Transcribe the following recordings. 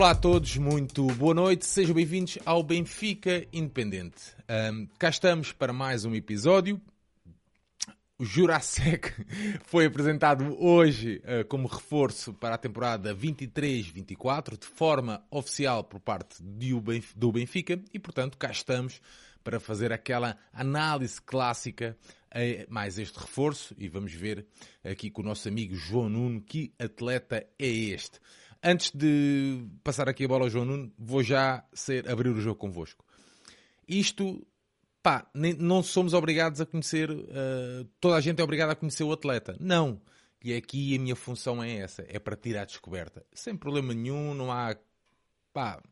Olá a todos, muito boa noite, sejam bem-vindos ao Benfica Independente. Um, cá estamos para mais um episódio. O Jurasek foi apresentado hoje uh, como reforço para a temporada 23-24, de forma oficial por parte do Benfica, e portanto cá estamos para fazer aquela análise clássica a mais este reforço e vamos ver aqui com o nosso amigo João Nuno que atleta é este. Antes de passar aqui a bola ao João Nuno, vou já ser, abrir o jogo convosco. Isto, pá, nem, não somos obrigados a conhecer, uh, toda a gente é obrigada a conhecer o atleta. Não. E aqui a minha função é essa, é para tirar a descoberta. Sem problema nenhum, não há, pá,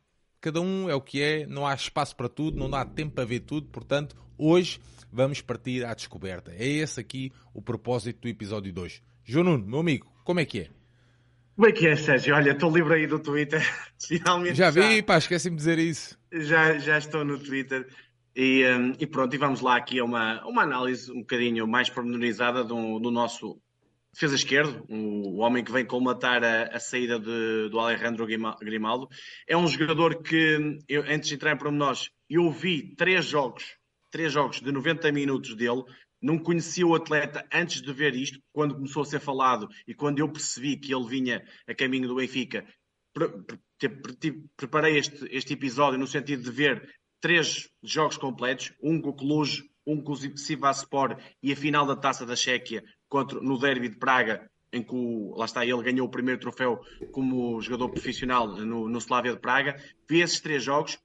cada um é o que é, não há espaço para tudo, não dá tempo para ver tudo, portanto, hoje vamos partir à descoberta. É esse aqui o propósito do episódio 2. João Nuno, meu amigo, como é que é? Como é que é, Sérgio? Olha, estou livre aí do Twitter. Finalmente. Já vi, já, pá, esqueci-me de dizer isso. Já, já estou no Twitter. E, um, e, pronto, e vamos lá aqui a uma, uma análise um bocadinho mais pormenorizada do, do nosso defesa esquerdo, o, o homem que vem colmatar a, a saída de, do Alejandro Grimaldo. É um jogador que, eu, antes de entrar em pormenores, eu vi três jogos, três jogos de 90 minutos dele, não conhecia o atleta antes de ver isto, quando começou a ser falado e quando eu percebi que ele vinha a caminho do Benfica, preparei este, este episódio no sentido de ver três jogos completos, um com o Cluj, um com o Sivaspor e a final da Taça da Chequia contra, no derby de Praga, em que o, lá está, ele ganhou o primeiro troféu como jogador profissional no, no Slavia de Praga. Vi esses três jogos,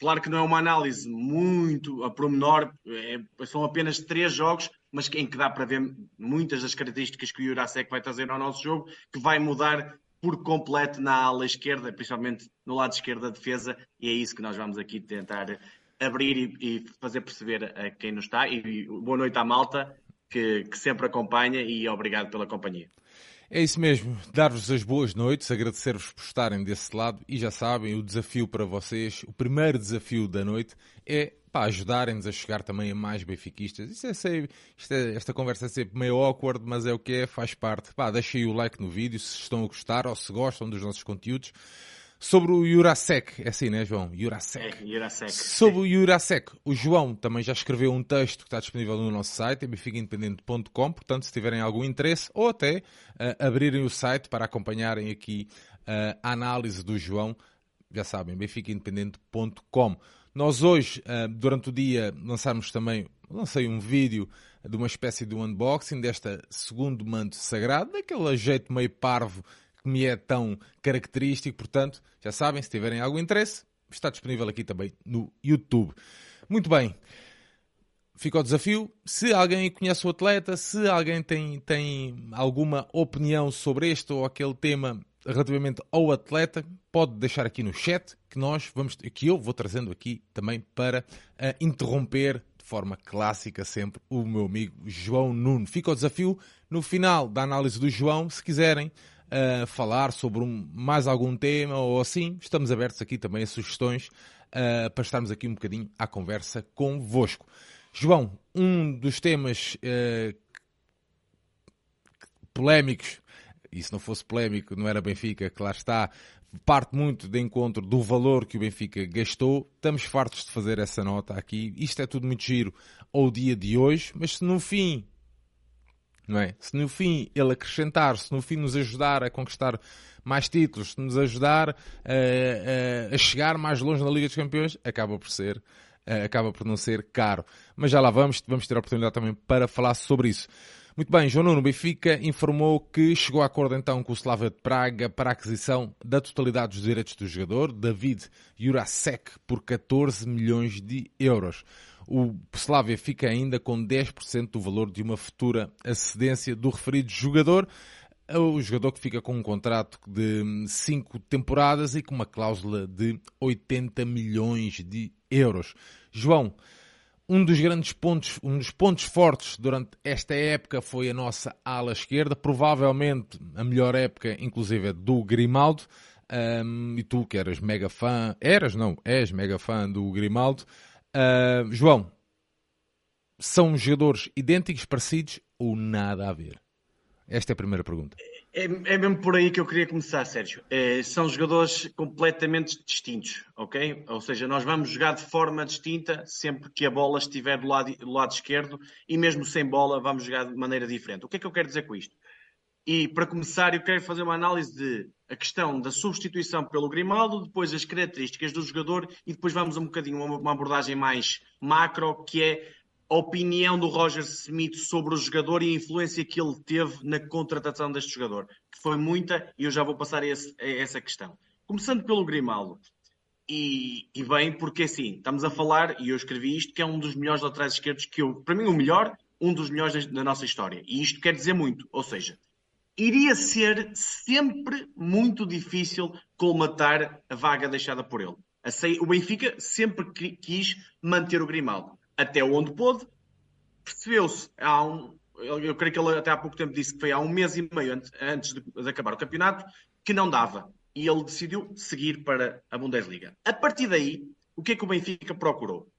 Claro que não é uma análise muito a promenor, é, são apenas três jogos, mas em que dá para ver muitas das características que o Jurasek vai trazer ao nosso jogo, que vai mudar por completo na ala esquerda, principalmente no lado esquerdo da defesa, e é isso que nós vamos aqui tentar abrir e, e fazer perceber a quem nos está. E boa noite à malta que, que sempre acompanha e obrigado pela companhia. É isso mesmo, dar-vos as boas noites, agradecer-vos por estarem desse lado e já sabem, o desafio para vocês, o primeiro desafio da noite é para ajudarem-nos a chegar também a mais benfiquistas. Isso é, sei, isto é, esta conversa é sempre meio awkward, mas é o que é, faz parte. Pá, deixem o like no vídeo se estão a gostar ou se gostam dos nossos conteúdos. Sobre o Jurasek, é assim, né, João? Jurasek. É, Jurasek. Sobre o Jurasek, o João também já escreveu um texto que está disponível no nosso site, benficaindependente.com, portanto, se tiverem algum interesse, ou até uh, abrirem o site para acompanharem aqui uh, a análise do João, já sabem, benficaindependente.com. Nós hoje, uh, durante o dia, lançamos também, lancei um vídeo de uma espécie de unboxing desta segundo manto sagrado, daquele jeito meio parvo que me é tão característico. Portanto, já sabem, se tiverem algum interesse, está disponível aqui também no YouTube. Muito bem. Fica o desafio. Se alguém conhece o atleta, se alguém tem, tem alguma opinião sobre este ou aquele tema relativamente ao atleta, pode deixar aqui no chat que nós vamos, que eu vou trazendo aqui também para uh, interromper de forma clássica sempre o meu amigo João Nuno. Fica o desafio no final da análise do João, se quiserem uh, falar sobre um, mais algum tema ou assim, estamos abertos aqui também a sugestões uh, para estarmos aqui um bocadinho à conversa convosco. João, um dos temas uh, polémicos, e se não fosse polémico não era Benfica, que lá está, parte muito de encontro do valor que o Benfica gastou. Estamos fartos de fazer essa nota aqui. Isto é tudo muito giro ao dia de hoje, mas se no fim não é? Se no fim ele acrescentar, se no fim nos ajudar a conquistar mais títulos, se nos ajudar a, a, a chegar mais longe na Liga dos Campeões, acaba por ser, acaba por não ser caro. Mas já lá vamos, vamos ter a oportunidade também para falar sobre isso. Muito bem, João Nuno, Benfica informou que chegou a acordo então com o Slava de Praga para a aquisição da totalidade dos direitos do jogador, David Jurasek, por 14 milhões de euros o Slavia fica ainda com 10% do valor de uma futura acedência do referido jogador. O jogador que fica com um contrato de 5 temporadas e com uma cláusula de 80 milhões de euros. João, um dos grandes pontos, um dos pontos fortes durante esta época foi a nossa ala esquerda, provavelmente a melhor época, inclusive, do Grimaldo. Um, e tu que eras mega fã, eras não, és mega fã do Grimaldo. Uh, João, são jogadores idênticos, parecidos ou nada a ver? Esta é a primeira pergunta. É, é mesmo por aí que eu queria começar, Sérgio. É, são jogadores completamente distintos, ok? Ou seja, nós vamos jogar de forma distinta sempre que a bola estiver do lado, do lado esquerdo e mesmo sem bola vamos jogar de maneira diferente. O que é que eu quero dizer com isto? E para começar, eu quero fazer uma análise de a questão da substituição pelo Grimaldo, depois as características do jogador e depois vamos um bocadinho uma, uma abordagem mais macro, que é a opinião do Roger Smith sobre o jogador e a influência que ele teve na contratação deste jogador, que foi muita, e eu já vou passar a, esse, a essa questão. Começando pelo Grimaldo. E, e, bem, porque assim, estamos a falar, e eu escrevi isto, que é um dos melhores laterais esquerdos que eu, para mim, o melhor, um dos melhores da nossa história. E isto quer dizer muito, ou seja, iria ser sempre muito difícil colmatar a vaga deixada por ele. O Benfica sempre quis manter o Grimaldo até onde pôde. Percebeu-se um. Eu creio que ele até há pouco tempo disse que foi há um mês e meio antes, antes de, de acabar o campeonato que não dava. E ele decidiu seguir para a Bundesliga. A partir daí, o que é que o Benfica procurou?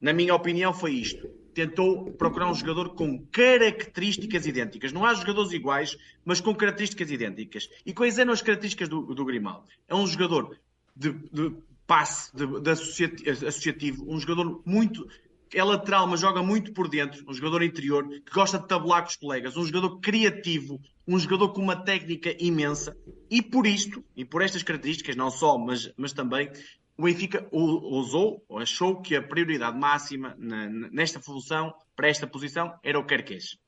Na minha opinião, foi isto. Tentou procurar um jogador com características idênticas. Não há jogadores iguais, mas com características idênticas. E quais eram as características do, do Grimaldo? É um jogador de, de passe, de, de associativo, um jogador muito é lateral, mas joga muito por dentro, um jogador interior, que gosta de tabular com os colegas, um jogador criativo, um jogador com uma técnica imensa, e por isto, e por estas características, não só, mas, mas também, o Benfica ousou, ou achou que a prioridade máxima nesta função, para esta posição, era o Querquês.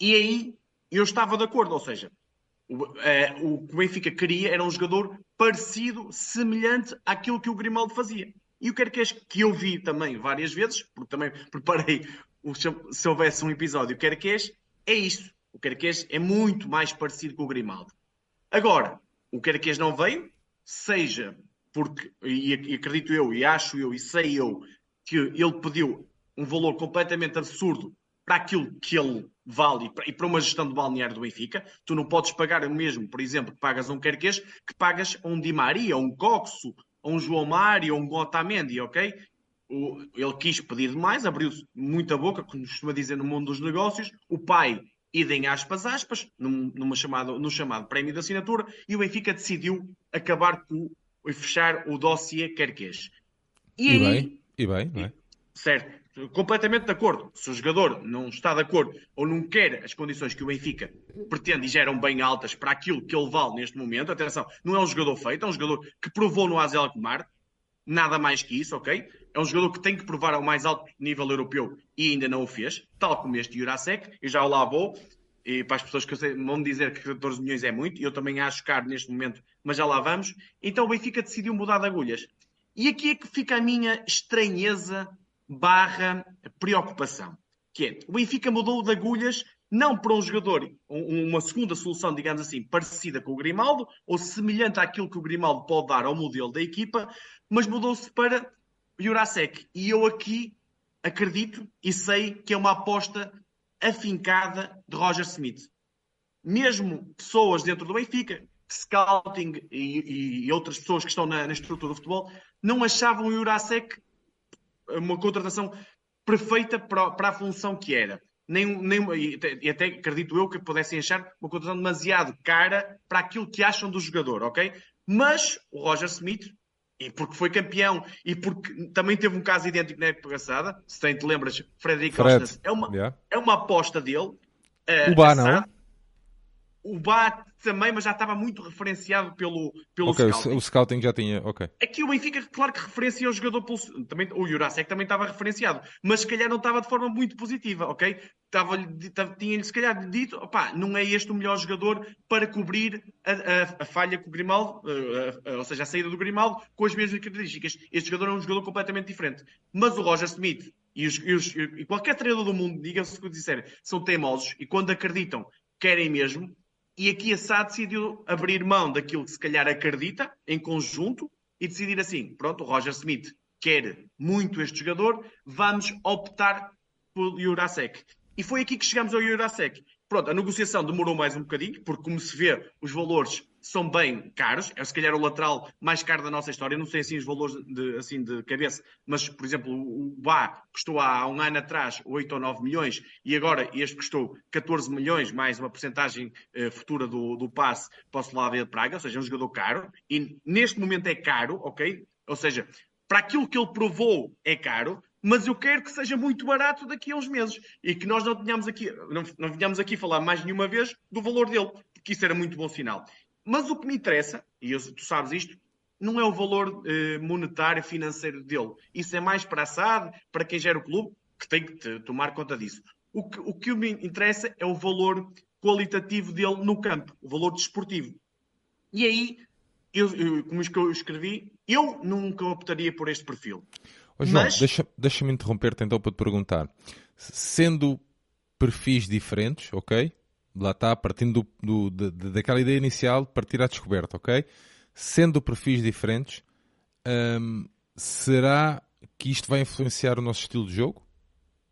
E aí eu estava de acordo, ou seja, o, é, o que o Benfica queria era um jogador parecido, semelhante àquilo que o Grimaldo fazia. E o Querquês, que eu vi também várias vezes, porque também preparei se houvesse um episódio Querquês, é isto. O Querquês é muito mais parecido com o Grimaldo. Agora, o Querquês não veio, seja porque, e, acredito eu, e acho eu, e sei eu, que ele pediu um valor completamente absurdo para aquilo que ele vale e para uma gestão de balneário do Benfica. Tu não podes pagar o mesmo, por exemplo, que pagas a um Querquês, que pagas a um Di Maria, um Coxo, a um João Mário, a um Otamendi, ok? Ele quis pedir demais, abriu muita boca, como costuma dizer no mundo dos negócios. O pai, idem aspas, aspas, num, numa chamada, no chamado prémio de assinatura, e o Benfica decidiu acabar com e fechar o dossiê Querquês. E, e aí, bem, e bem, não é? Certo completamente de acordo. Se o jogador não está de acordo ou não quer as condições que o Benfica pretende e geram bem altas para aquilo que ele vale neste momento, atenção, não é um jogador feito, é um jogador que provou no Azel Comar, nada mais que isso, ok? É um jogador que tem que provar ao mais alto nível europeu e ainda não o fez, tal como este Jurasek, e já lá vou, e para as pessoas que sei, vão dizer que 14 milhões é muito, e eu também acho caro neste momento, mas já lá vamos. Então o Benfica decidiu mudar de agulhas. E aqui é que fica a minha estranheza barra preocupação. Que é, o Benfica mudou de agulhas não para um jogador, uma segunda solução, digamos assim, parecida com o Grimaldo, ou semelhante àquilo que o Grimaldo pode dar ao modelo da equipa, mas mudou-se para Jurasek. E eu aqui acredito e sei que é uma aposta afincada de Roger Smith. Mesmo pessoas dentro do Benfica, scouting e, e outras pessoas que estão na, na, estrutura do futebol, não achavam o Jurasek uma contratação perfeita para, para a função que era. Nem, nem, e até acredito eu que pudessem achar uma contratação demasiado cara para aquilo que acham do jogador, ok? Mas o Roger Smith, e porque foi campeão e porque também teve um caso idêntico na época passada, se tem, te lembras, Frederico Fred. é uma, yeah. é uma aposta dele. Uh, o Bá, não? O Bá também, mas já estava muito referenciado pelo, pelo okay, scouting. O scouting já tinha, ok. Aqui o Benfica, claro que referencia o jogador pelo, também, o Jurasek também estava referenciado, mas se calhar não estava de forma muito positiva, ok? Tinha-lhe se calhar dito, opá, não é este o melhor jogador para cobrir a, a, a falha com o Grimaldo, a, ou seja, a saída do Grimaldo com as mesmas características. Este jogador é um jogador completamente diferente. Mas o Roger Smith e, os, e, os, e qualquer treinador do mundo, diga-se o que disser, são teimosos e quando acreditam, querem mesmo, e aqui a SAD decidiu abrir mão daquilo que se calhar acredita em conjunto e decidir assim: pronto, o Roger Smith quer muito este jogador, vamos optar pelo Jurasek. E foi aqui que chegamos ao Jurasek. Pronto, a negociação demorou mais um bocadinho, porque como se vê, os valores são bem caros. É se calhar o lateral mais caro da nossa história. Não sei assim os valores de, assim, de cabeça, mas, por exemplo, o Bá custou há um ano atrás 8 ou 9 milhões e agora este custou 14 milhões, mais uma porcentagem eh, futura do, do passe para o Slavia de Praga, ou seja, é um jogador caro. E neste momento é caro, ok? Ou seja, para aquilo que ele provou é caro, mas eu quero que seja muito barato daqui a uns meses e que nós não tenhamos aqui, não, não venhamos aqui falar mais nenhuma vez do valor dele, porque isso era muito bom sinal. Mas o que me interessa, e eu, tu sabes isto, não é o valor eh, monetário financeiro dele. Isso é mais para a SAD, para quem gera o clube, que tem que tomar conta disso. O que, o que me interessa é o valor qualitativo dele no campo, o valor desportivo. E aí, eu, eu, como eu escrevi, eu nunca optaria por este perfil. Oh, João, Mas... deixa-me deixa interromper-te então para te perguntar. Sendo perfis diferentes, ok? Lá está, partindo do, do, de, daquela ideia inicial, partir à descoberta, ok? Sendo perfis diferentes, hum, será que isto vai influenciar o nosso estilo de jogo?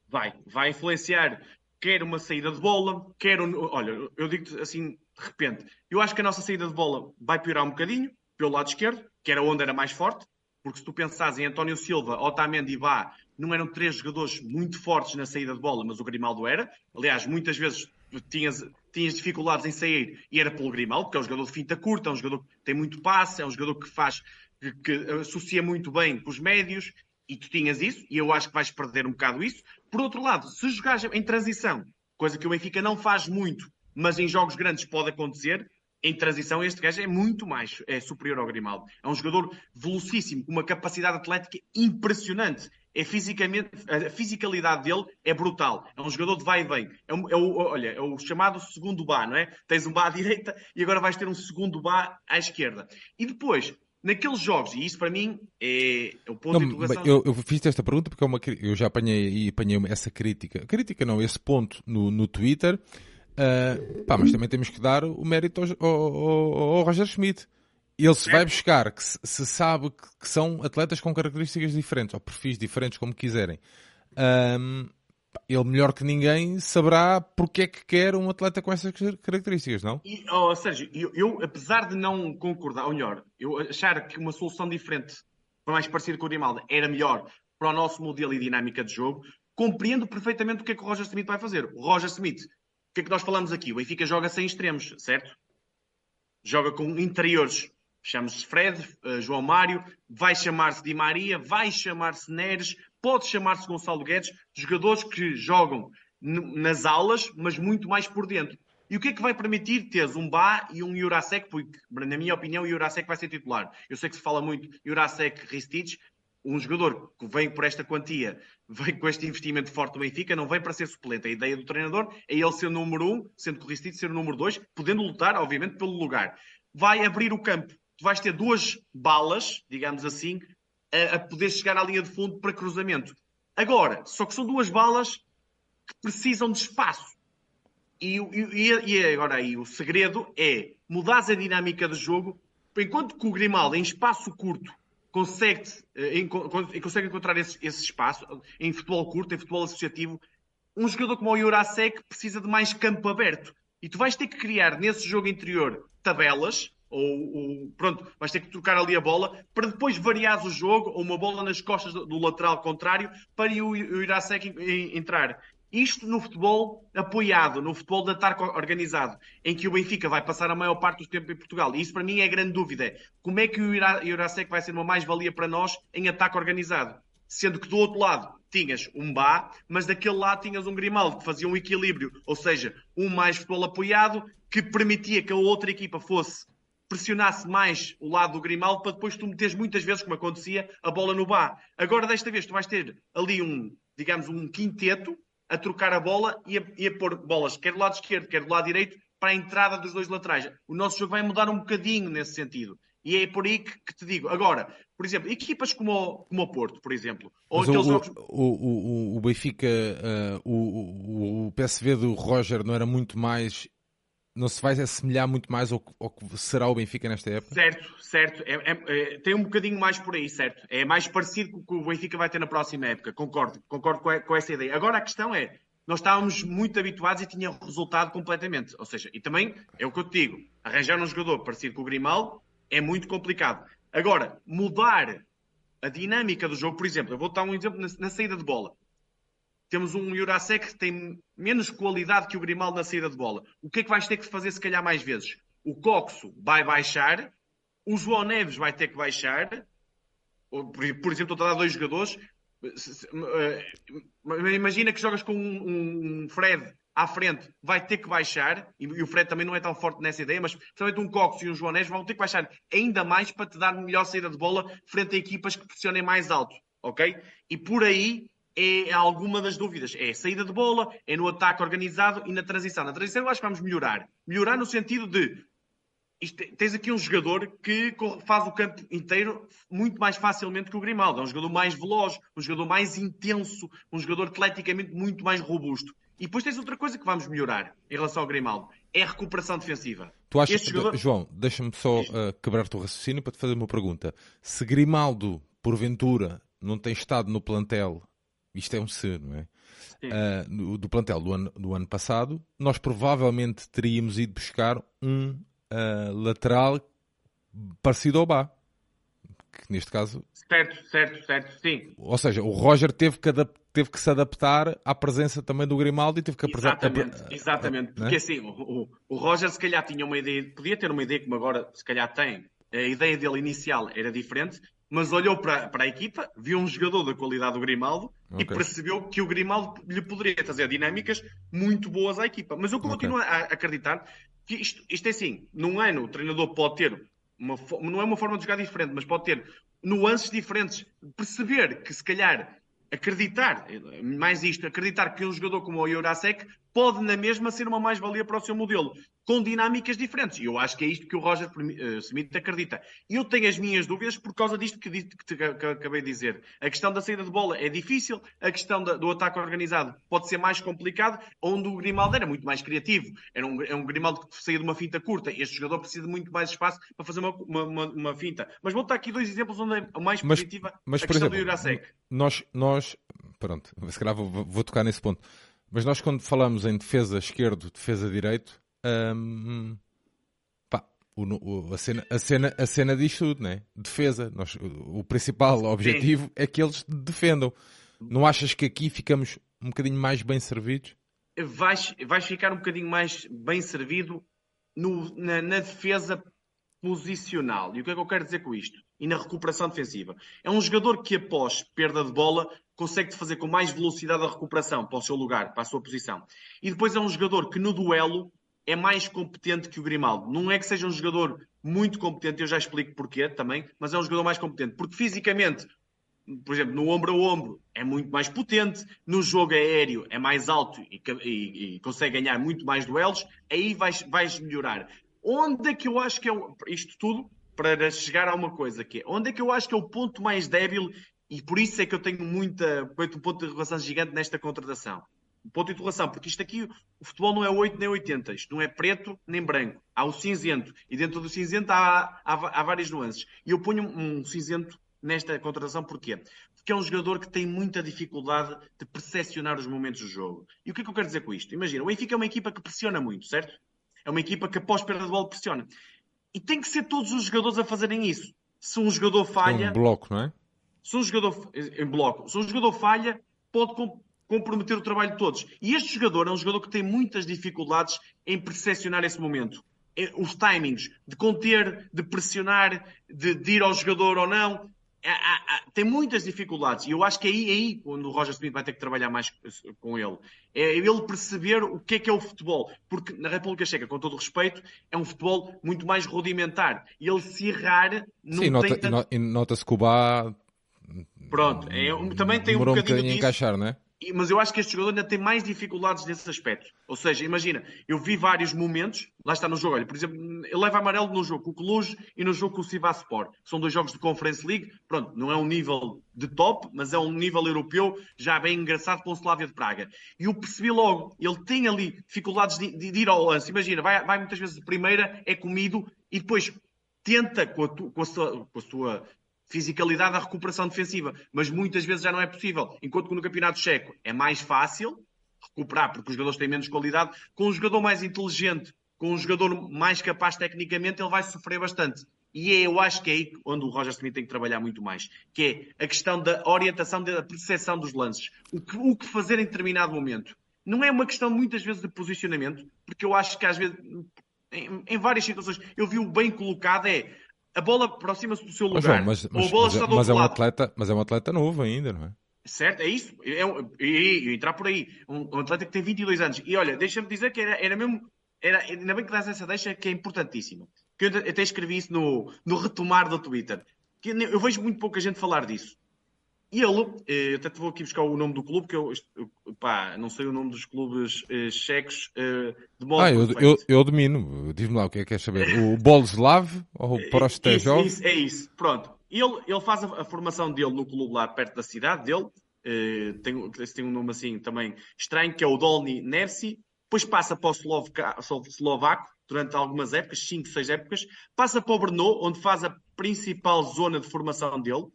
Vai, vai influenciar quer uma saída de bola, quer um... Olha, eu digo assim, de repente, eu acho que a nossa saída de bola vai piorar um bocadinho, pelo lado esquerdo, que era onde era mais forte, porque se tu pensares em António Silva, Otamendi e Bá, não eram três jogadores muito fortes na saída de bola, mas o Grimaldo era. Aliás, muitas vezes tinhas, tinhas dificuldades em sair e era pelo Grimaldo, porque é um jogador de finta curta, é um jogador que tem muito passe, é um jogador que faz, que, que associa muito bem com os médios, e tu tinhas isso, e eu acho que vais perder um bocado isso. Por outro lado, se jogares em transição, coisa que o Benfica não faz muito, mas em jogos grandes pode acontecer, em transição, este gajo é muito mais é superior ao Grimaldo. É um jogador velocíssimo, com uma capacidade atlética impressionante. É fisicamente, a fisicalidade dele é brutal. É um jogador de vai e vem. É, um, é o, olha, é o chamado segundo bar, não é? Tens um bar à direita e agora vais ter um segundo bar à esquerda. E depois, naqueles jogos, e isso para mim é, é o ponto não, de interrogação. Eu, eu, fiz esta pergunta porque é uma, eu já apanhei, apanhei essa crítica. Crítica não, esse ponto no, no Twitter Uh, pá, mas também temos que dar o mérito ao, ao, ao Roger Schmidt. Ele se vai buscar, que se, se sabe que, que, são atletas com características diferentes, ou perfis diferentes, como quiserem. Um, ele melhor que ninguém saberá porque é que quer um atleta com essas características, não? E, oh, Sérgio, eu, eu, apesar de não concordar, ou melhor, eu achar que uma solução diferente, mais parecida com o Grimaldo, era melhor para o nosso modelo e dinâmica de jogo, compreendo perfeitamente o que é que o Roger Smith vai fazer. O Roger Smith o que é que nós falamos aqui? O Benfica joga sem extremos, certo? Joga com interiores. Chama-se Fred, uh, João Mário, vai chamar-se Di Maria, vai chamar-se Neres, pode chamar-se Gonçalo Guedes, jogadores que jogam nas aulas, mas muito mais por dentro. E o que é que vai permitir teres um Bá e um Jurasek, porque, na minha opinião, o Jurasek vai ser titular. Eu sei que se fala muito Jurasek Ristich, um jogador que vem por esta quantia, vem com este investimento forte do Benfica, não vem para ser suplente. A ideia do treinador é ele ser o número um, sendo corrigido ser o número dois, podendo lutar, obviamente, pelo lugar. Vai abrir o campo. Tu vais ter duas balas, digamos assim, a, a poder chegar à linha de fundo para cruzamento. Agora, só que são duas balas que precisam de espaço. E, e, e agora aí, o segredo é mudar a dinâmica do jogo, enquanto que o Grimaldo, em espaço curto, consegue, eh, consegue encontrar esse, esse, espaço em futebol curto, em futebol associativo. Um jogador como o Jurasek precisa de mais campo aberto. E tu vais ter que criar nesse jogo interior tabelas, ou, ou, pronto, vais ter que trocar ali a bola para depois variar o jogo, ou uma bola nas costas do, do lateral contrário para o, o Jurasek entrar. Isto no futebol apoiado, no futebol de ataque organizado, em que o Benfica vai passar a maior parte do tempo em Portugal. E isso para mim é a grande dúvida. Como é que o Irasek vai ser uma mais-valia para nós em ataque organizado? Sendo que do outro lado tinhas um Bá, mas daquele lado tinhas um Grimaldo que fazia um equilíbrio, ou seja, um mais futebol apoiado que permitia que a outra equipa fosse pressionasse mais o lado do Grimaldo para depois tu meteres muitas vezes, como acontecia, a bola no Bá. Agora, desta vez, tu vais ter ali um, digamos, um quinteto a trocar a bola e a, e a pôr bolas, quer do lado esquerdo, quer do lado direito, para a entrada dos dois laterais. O nosso jogo vai mudar um bocadinho nesse sentido. E é por aí que, que te digo. Agora, por exemplo, equipas como o, como o Porto, por exemplo. Ou aqueles o, jogos... o, o, o Benfica, uh, o, o PSV do Roger não era muito mais não se vai assemelhar muito mais ao, ao, que será o Benfica nesta época? Certo, certo. É, é, é, tem um bocadinho mais por aí, certo. É mais parecido com o que o Benfica vai ter na próxima época. Concordo, concordo com, com essa ideia. Agora a questão é, nós estávamos muito habituados e tinha resultado completamente. Ou seja, e também é o que eu te digo: arranjar um jogador parecido com o Grimaldo é muito complicado. Agora, mudar a dinâmica do jogo, por exemplo, eu vou dar um exemplo na, na saída de bola. Temos um Jurasek que tem menos qualidade que o Grimaldo na saída de bola. O que é que vais ter que fazer, se calhar, mais vezes? O Coxo vai baixar, o João Neves vai ter que baixar. Por exemplo, estou a dar dois jogadores. Eh, imagina que jogas com um, Fred à frente, vai ter que baixar, e, o Fred também não é tão forte nessa ideia, mas principalmente um Cox e um João Neves vão ter que baixar ainda mais para te dar melhor saída de bola frente a equipas que pressionem mais alto, ok? E por aí é alguma das dúvidas. É saída de bola, é no ataque organizado e na transição. Na transição eu acho que vamos melhorar. Melhorar no sentido de isto, tens aqui um jogador que faz o campo inteiro muito mais facilmente que o Grimaldo. É um jogador mais veloz, um jogador mais intenso, um jogador atleticamente muito mais robusto. E depois tens outra coisa que vamos melhorar em relação ao Grimaldo. É a recuperação defensiva. Tu achas, jogador... João, deixa-me só uh, quebrar-te o raciocínio para te fazer uma pergunta. Se Grimaldo, porventura, não tem estado no plantel isto é um se, não é? Uh, do plantel do ano, do ano passado, nós provavelmente teríamos ido buscar um uh, lateral parecido ao Bá. Que neste caso. Certo, certo, certo, sim. Ou seja, o Roger teve que, teve que se adaptar à presença também do Grimaldo e teve que Exatamente, exatamente. Porque é? assim, o, o Roger se calhar tinha uma ideia, podia ter uma ideia como agora se calhar tem. A ideia dele inicial era diferente, mas olhou para, para a equipa, viu um jogador da qualidade do Grimaldo okay. e percebeu que o Grimaldo lhe poderia trazer dinâmicas muito boas à equipa. Mas eu continuo okay. a acreditar que isto, isto é assim: num ano o treinador pode ter uma, não é uma forma de jogar diferente, mas pode ter nuances diferentes, perceber que se calhar acreditar, mais isto, acreditar que um jogador como o Jurasek pode na mesma ser uma mais-valia para o seu modelo, com dinâmicas diferentes. E eu acho que é isto que o Roger uh, Smith acredita. Eu tenho as minhas dúvidas por causa disto que, que, te, que, acabei de dizer. A questão da saída de bola é difícil, a questão da, do ataque organizado pode ser mais complicado, onde o Grimaldo era muito mais criativo. Era um, é um Grimaldo que saía de uma finta curta. Este jogador precisa de muito mais espaço para fazer uma, uma, uma, uma finta. Mas vou dar aqui dois exemplos onde é mais positiva mas, mas, a questão exemplo, do Jurasek. Nós, nós, pronto, se calhar vou, vou tocar nesse ponto mas nós, quando falamos em defesa esquerdo, defesa direito, hum, pá, o, o, a, cena, a, cena, a cena diz tudo, né? Defesa. Nós, o, o principal objetivo Sim. é que eles defendam. Não achas que aqui ficamos um bocadinho mais bem servidos? Vais, vais ficar um bocadinho mais bem servido no, na, na defesa posicional. E o que é que eu quero dizer com isto? E na recuperação defensiva. É um jogador que, após perda de bola, consegue fazer com mais velocidade a recuperação para o seu lugar, para a sua posição. E depois é um jogador que no duelo é mais competente que o Grimaldo. Não é que seja um jogador muito competente, eu já explico porquê também, mas é um jogador mais competente. Porque fisicamente, por exemplo, no ombro a ombro é muito mais potente, no jogo aéreo é mais alto e, e, e consegue ganhar muito mais duelos, aí vais, vais melhorar. Onde é que eu acho que é o, isto tudo para chegar a uma coisa que é, onde é que eu acho que é o ponto mais débil e por isso é que eu tenho muita, muito ponto de interrogação gigante nesta contratação. Ponto de interrogação, porque isto aqui, o futebol não é 8 nem 80, isto não é preto nem branco. Há o cinzento, e dentro do cinzento há, há, há várias nuances. E eu ponho um cinzento nesta contratação, porquê? Porque é um jogador que tem muita dificuldade de percepcionar os momentos do jogo. E o que é que eu quero dizer com isto? Imagina, o Benfica é uma equipa que pressiona muito, certo? É uma equipa que após perda de bola pressiona. E tem que ser todos os jogadores a fazerem isso. Se um jogador falha. Um bloco, não é? Se um jogador, em bloco, se um jogador falha, pode comprometer o trabalho de todos. E este jogador é um jogador que tem muitas dificuldades em percepcionar esse momento. É, os timings de conter, de pressionar, de, de ir ao jogador ou não, é, tem muitas dificuldades. E eu acho que é aí, aí onde o Roger Smith vai ter que trabalhar mais com ele. É ele perceber o que é que é o futebol. Porque na República Checa, com todo o respeito, é um futebol muito mais rudimentar. E ele se errar, não Sim, nota, tanto... nota-se que o Bá Pronto, é, também tem um bocadinho, um bocadinho disso, encaixar, não é? Mas eu acho que este jogador ainda tem mais dificuldades nesse aspecto. Ou seja, imagina, eu vi vários momentos, lá está no jogo, olha, por exemplo, ele leva amarelo no jogo com o Cluj e no jogo com o Sivaspor. São dois jogos de Conference League, pronto, não é um nível de top, mas é um nível europeu já bem engraçado com o Slavia de Praga. E eu percebi logo, ele tem ali dificuldades de, de, de ir ao lance. Imagina, vai, vai, muitas vezes de primeira, é comido e depois tenta com a, tu, com a, sua, com a sua fisicalidade à recuperação defensiva, mas muitas vezes já não é possível. Enquanto que no Campeonato Checo é mais fácil, recuperar, porque os jogadores têm menos qualidade. Com um jogador mais inteligente, com um jogador mais capaz tecnicamente, ele vai sofrer bastante. E é, eu acho que é aí onde o Roger Smith tem que trabalhar muito mais, que é a questão da orientação, da percepção dos lances. O que, o que fazer em determinado momento. Não é uma questão muitas vezes de posicionamento, porque eu acho que às vezes, em, em várias situações, eu vi o bem colocado é a bola aproxima-se do seu lugar. Mas, João, mas, mas, a bola mas, está do mas é um lado. atleta, mas é um atleta novo ainda, não é? Certo, é isso. É, é, entrar por aí. Um, um, atleta que tem 22 anos. E olha, deixa-me dizer que era, era mesmo. Era, ainda bem que dás essa deixa, que é importantíssimo. Que eu até escrevi isso no, no retomar do Twitter. Que eu vejo muito pouca gente falar disso. E ele, eh, até vou aqui buscar o nome do clube, que eu, pá, não sei o nome dos clubes eh, checos eh, de modo Ah, eu, eu, eu, domino. Diz-me lá o que é que queres saber. O Boleslav ou o Prostejov? Isso, isso, é isso, pronto. Ele, ele faz a, a, formação dele no clube lá perto da cidade dele. Uh, tem, tem um nome assim também estranho, que é o Dolny Nersi. Depois passa para o Slovaco durante algumas épocas, 5, 6 épocas. Passa para o Brno, onde faz a principal zona de formação dele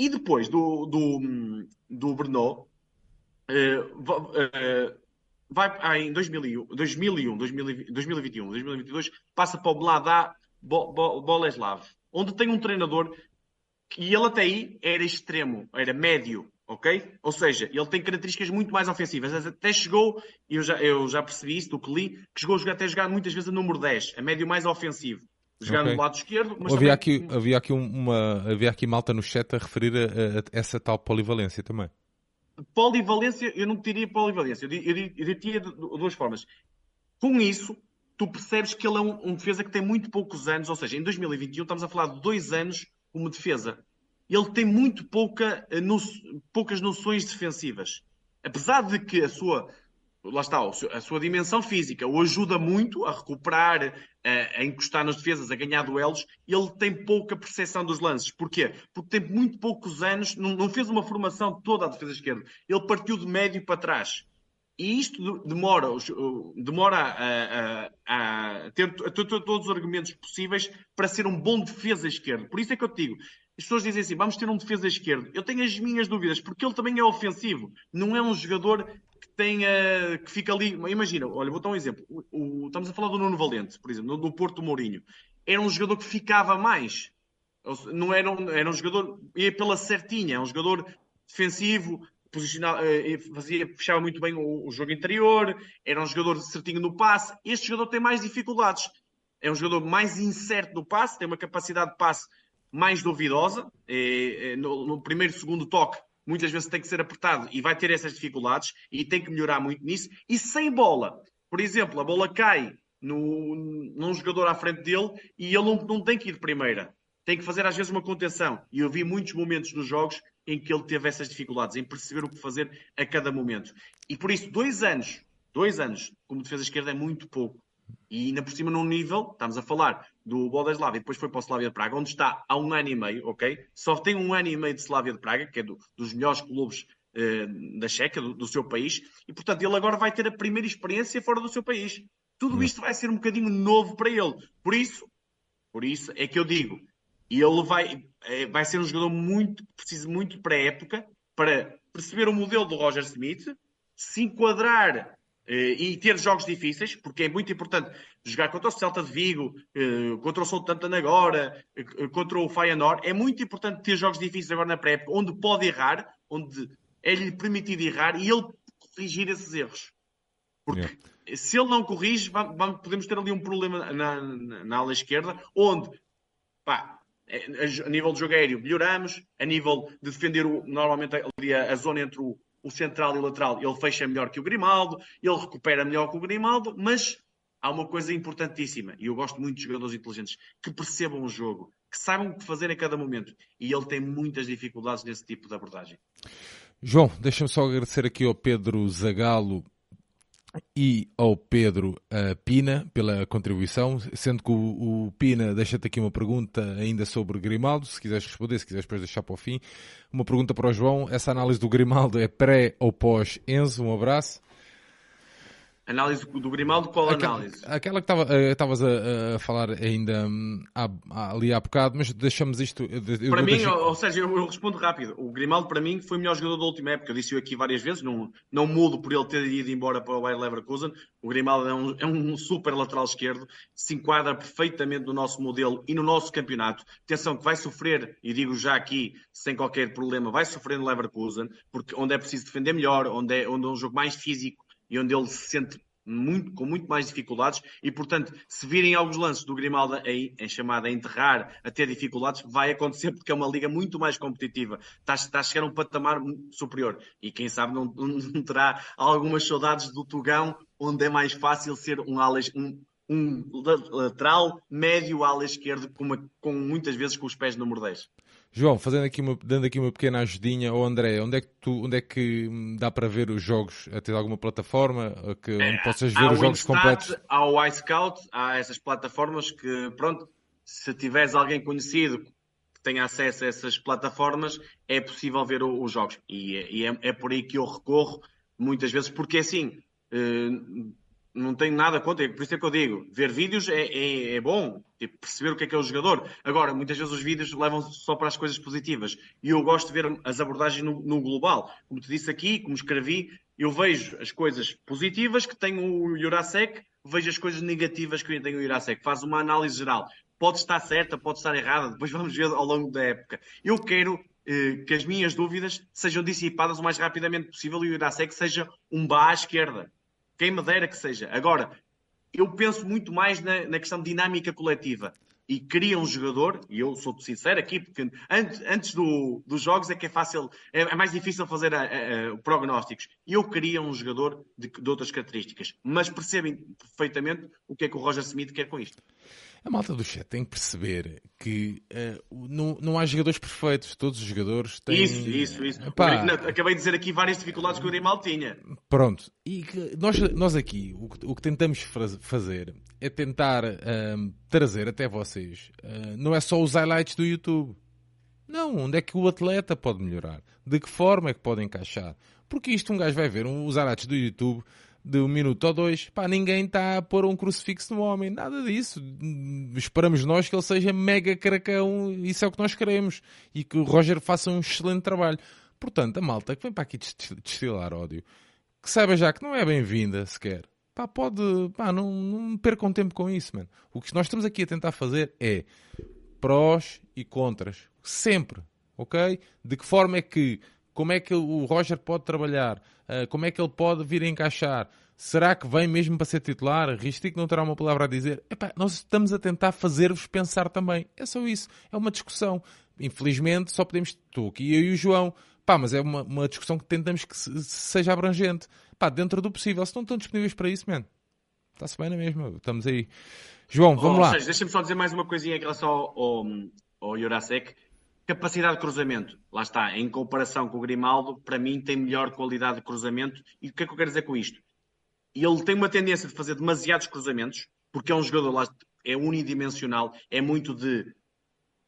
e depois do, do, do Brno, uh, uh, vai ah, em 2001, 2001 2021, 2022, passa para o Mlada Boleslav, onde tem um treinador e ele até aí era extremo, era médio, ok? Ou seja, ele tem características muito mais ofensivas. Até chegou, eu já, eu já percebi isso do que li, que chegou a jogar, até jogar muitas vezes a número 10, a médio mais ofensivo jogar okay. no lado esquerdo. Mas havia, também... aqui, havia, aqui uma, havia aqui malta no chat a referir a, a, a essa tal polivalência também. Polivalência, eu não diria polivalência, eu, eu, eu diria de duas formas. Com isso, tu percebes que ele é um, um, defesa que tem muito poucos anos, ou seja, em 2021 estamos a falar de dois anos como defesa. Ele tem muito pouca, eh, no, poucas noções defensivas. Apesar de que a sua lá está, a sua dimensão física o ajuda muito a recuperar, a, a, encostar nas defesas, a ganhar duelos, ele tem pouca percepção dos lances. Porquê? Porque tem muito poucos anos, não, não fez uma formação toda à defesa esquerda. Ele partiu de médio para trás. E isto demora, demora a, a, a ter, a ter todos os argumentos possíveis para ser um bom defesa esquerdo. Por isso é que eu te digo, as pessoas dizem assim, vamos ter um defesa esquerdo. Eu tenho as minhas dúvidas, porque ele também é ofensivo. Não é um jogador tem uh, que fica ali. Imagina, olha, vou dar um exemplo. O, o, estamos a falar do Nuno Valente, por exemplo, do Porto Mourinho. Era um jogador que ficava mais. Não era um, era um jogador, ia pela certinha, é um jogador defensivo, posicionava, eh, fazia, fechava muito bem o, o, jogo interior, era um jogador certinho no passe. Este jogador tem mais dificuldades. É um jogador mais incerto no passe, tem uma capacidade de passe mais duvidosa. É, é, no, no primeiro, segundo toque, muitas vezes tem que ser apertado e vai ter essas dificuldades e tem que melhorar muito nisso. E sem bola, por exemplo, a bola cai no, num jogador à frente dele e ele não, não tem que ir de primeira. Tem que fazer às vezes uma contenção. E eu vi muitos momentos nos jogos em que ele teve essas dificuldades, em perceber o que fazer a cada momento. E por isso, dois anos, dois anos como defesa esquerda é muito pouco. E ainda por cima num nível, estamos a falar do Boleslav e depois foi para o Slavia de Praga, onde está há um ano e meio, ok? Só tem um ano e meio de Slavia de Praga, que é do, dos melhores clubes eh, da Checa, do, do, seu país, e portanto ele agora vai ter a primeira experiência fora do seu país. Tudo hum. isto vai ser um bocadinho novo para ele. Por isso, por isso é que eu digo, ele vai, é, vai ser um jogador muito, preciso muito para a época, para perceber o modelo do Roger Smith, se enquadrar eh, e ter jogos difíceis, porque é muito importante jogar contra o Celta de Vigo, eh, contra o Southampton agora, eh, contra o Feyenoord. É muito importante ter jogos difíceis agora na pré onde pode errar, onde é-lhe permitido errar e ele corrigir esses erros. Porque yeah. se ele não corrige, vamos, podemos ter ali um problema na, na, na ala esquerda, onde pá, a nível de jogo aéreo melhoramos, a nível de defender o, normalmente ali a, a zona entre o, o central e o lateral, ele fecha melhor que o Grimaldo, ele recupera melhor que o Grimaldo, mas há uma coisa importantíssima, e eu gosto muito de jogadores inteligentes, que percebam o jogo, que saibam o que fazer a cada momento. E ele tem muitas dificuldades nesse tipo de abordagem. João, deixa-me só agradecer aqui ao Pedro Zagalo e ao Pedro uh, Pina pela contribuição, sendo que o, o Pina deixa-te aqui uma pergunta ainda sobre Grimaldo, se quiseres responder, se quiseres depois deixar para o fim. Uma pergunta para o João, essa análise do Grimaldo é pré ou pós Enzo? Um abraço. Análise do, do Grimaldo, qual aquela, análise? Aquela que eh, estavas a, a, falar ainda um, ali há bocado, mas deixamos isto. para mim, deixo... ou seja, eu, eu, respondo rápido. O Grimaldo, para mim, foi o melhor jogador da última época. Eu disse-o aqui várias vezes, não, não mudo por ele ter ido embora para o Bayer Leverkusen. O Grimaldo é um, é um super lateral esquerdo, se enquadra perfeitamente no nosso modelo e no nosso campeonato. Atenção, que vai sofrer, e digo já aqui, sem qualquer problema, vai sofrer no Leverkusen, porque onde é preciso defender melhor, onde é, onde é um jogo mais físico e onde ele se sente muito, com muito mais dificuldades e, portanto, se virem alguns lances do Grimaldo aí, em chamada a enterrar, a ter dificuldades, vai acontecer porque é uma liga muito mais competitiva. Está, está a chegar a um patamar superior e quem sabe não, não terá algumas saudades do Tugão, onde é mais fácil ser um, um, um lateral médio ala esquerdo, com, uma, com muitas vezes com os pés no número 10. João, fazendo aqui uma, dando aqui uma pequena ajudinha, ou André, onde é que tu, onde é que dá para ver os jogos? Ter alguma plataforma que, onde é, possas ver os jogos Instat, completos? Há o iScout, há essas plataformas que, pronto, se tiveres alguém conhecido que tenha acesso a essas plataformas, é possível ver os jogos. E, e é, é, por aí que eu recorro muitas vezes, porque assim, eh, não tenho nada contra, por isso é que eu digo, ver vídeos é, é, é, bom, tipo, perceber o que é que é o jogador. Agora, muitas vezes os vídeos levam só para as coisas positivas e eu gosto de ver as abordagens no, no global. Como te disse aqui, como escrevi, eu vejo as coisas positivas que tem o Jurasek, vejo as coisas negativas que tem o Jurasek, faz uma análise geral. Pode estar certa, pode estar errada, depois vamos ver ao longo da época. Eu quero eh, que as minhas dúvidas sejam dissipadas o mais rapidamente possível e o Jurasek seja um bar à esquerda quem me dera que seja. Agora, eu penso muito mais na, na questão dinâmica coletiva. E queria um jogador, e eu sou sincero aqui, porque antes, antes do, dos jogos é que é fácil, é, é mais difícil fazer a, a, a, prognósticos. Eu queria um jogador de, de outras características. Mas percebem perfeitamente o que é que o Roger Smith quer com isto. A malta do chat tem que perceber que uh, não, não há jogadores perfeitos, todos os jogadores têm. Isso, isso, isso. Epá, acabei de dizer aqui várias dificuldades que o Grimaldo tinha. Pronto, e nós, nós aqui o que, o que tentamos fazer é tentar uh, trazer até vocês, uh, não é só os highlights do YouTube. Não, onde é que o atleta pode melhorar? De que forma é que pode encaixar? Porque isto um gajo vai ver os highlights do YouTube de um minuto ou dois, pá, ninguém está a pôr um crucifixo no homem, nada disso. Esperamos nós que ele seja mega caracão, isso é o que nós queremos, e que o Roger faça um excelente trabalho. Portanto, a malta que vem para aqui destilar ódio, que saiba já que não é bem-vinda sequer. Pá, pode, pá, não, não percam tempo com isso, mano. O que nós estamos aqui a tentar fazer é prós e contras, sempre, ok? De que forma é que como é que o Roger pode trabalhar? Uh, como é que ele pode vir a encaixar? Será que vem mesmo para ser titular? Ristico não terá uma palavra a dizer. Epá, nós estamos a tentar fazer-vos pensar também. É só isso. É uma discussão. Infelizmente, só podemos. Estou aqui eu e o João. Pá, mas é uma, uma discussão que tentamos que se, seja abrangente. Pá, dentro do possível. Se não estão disponíveis para isso, man. Está-se bem na mesma. Estamos aí. João, vamos oh, lá. Deixa-me só dizer mais uma coisinha em relação ao, ao, ao Jurasek. Capacidade de cruzamento, lá está, em comparação com o Grimaldo, para mim tem melhor qualidade de cruzamento. E o que é que eu quero dizer com isto? Ele tem uma tendência de fazer demasiados cruzamentos, porque é um jogador, lá, é unidimensional, é muito de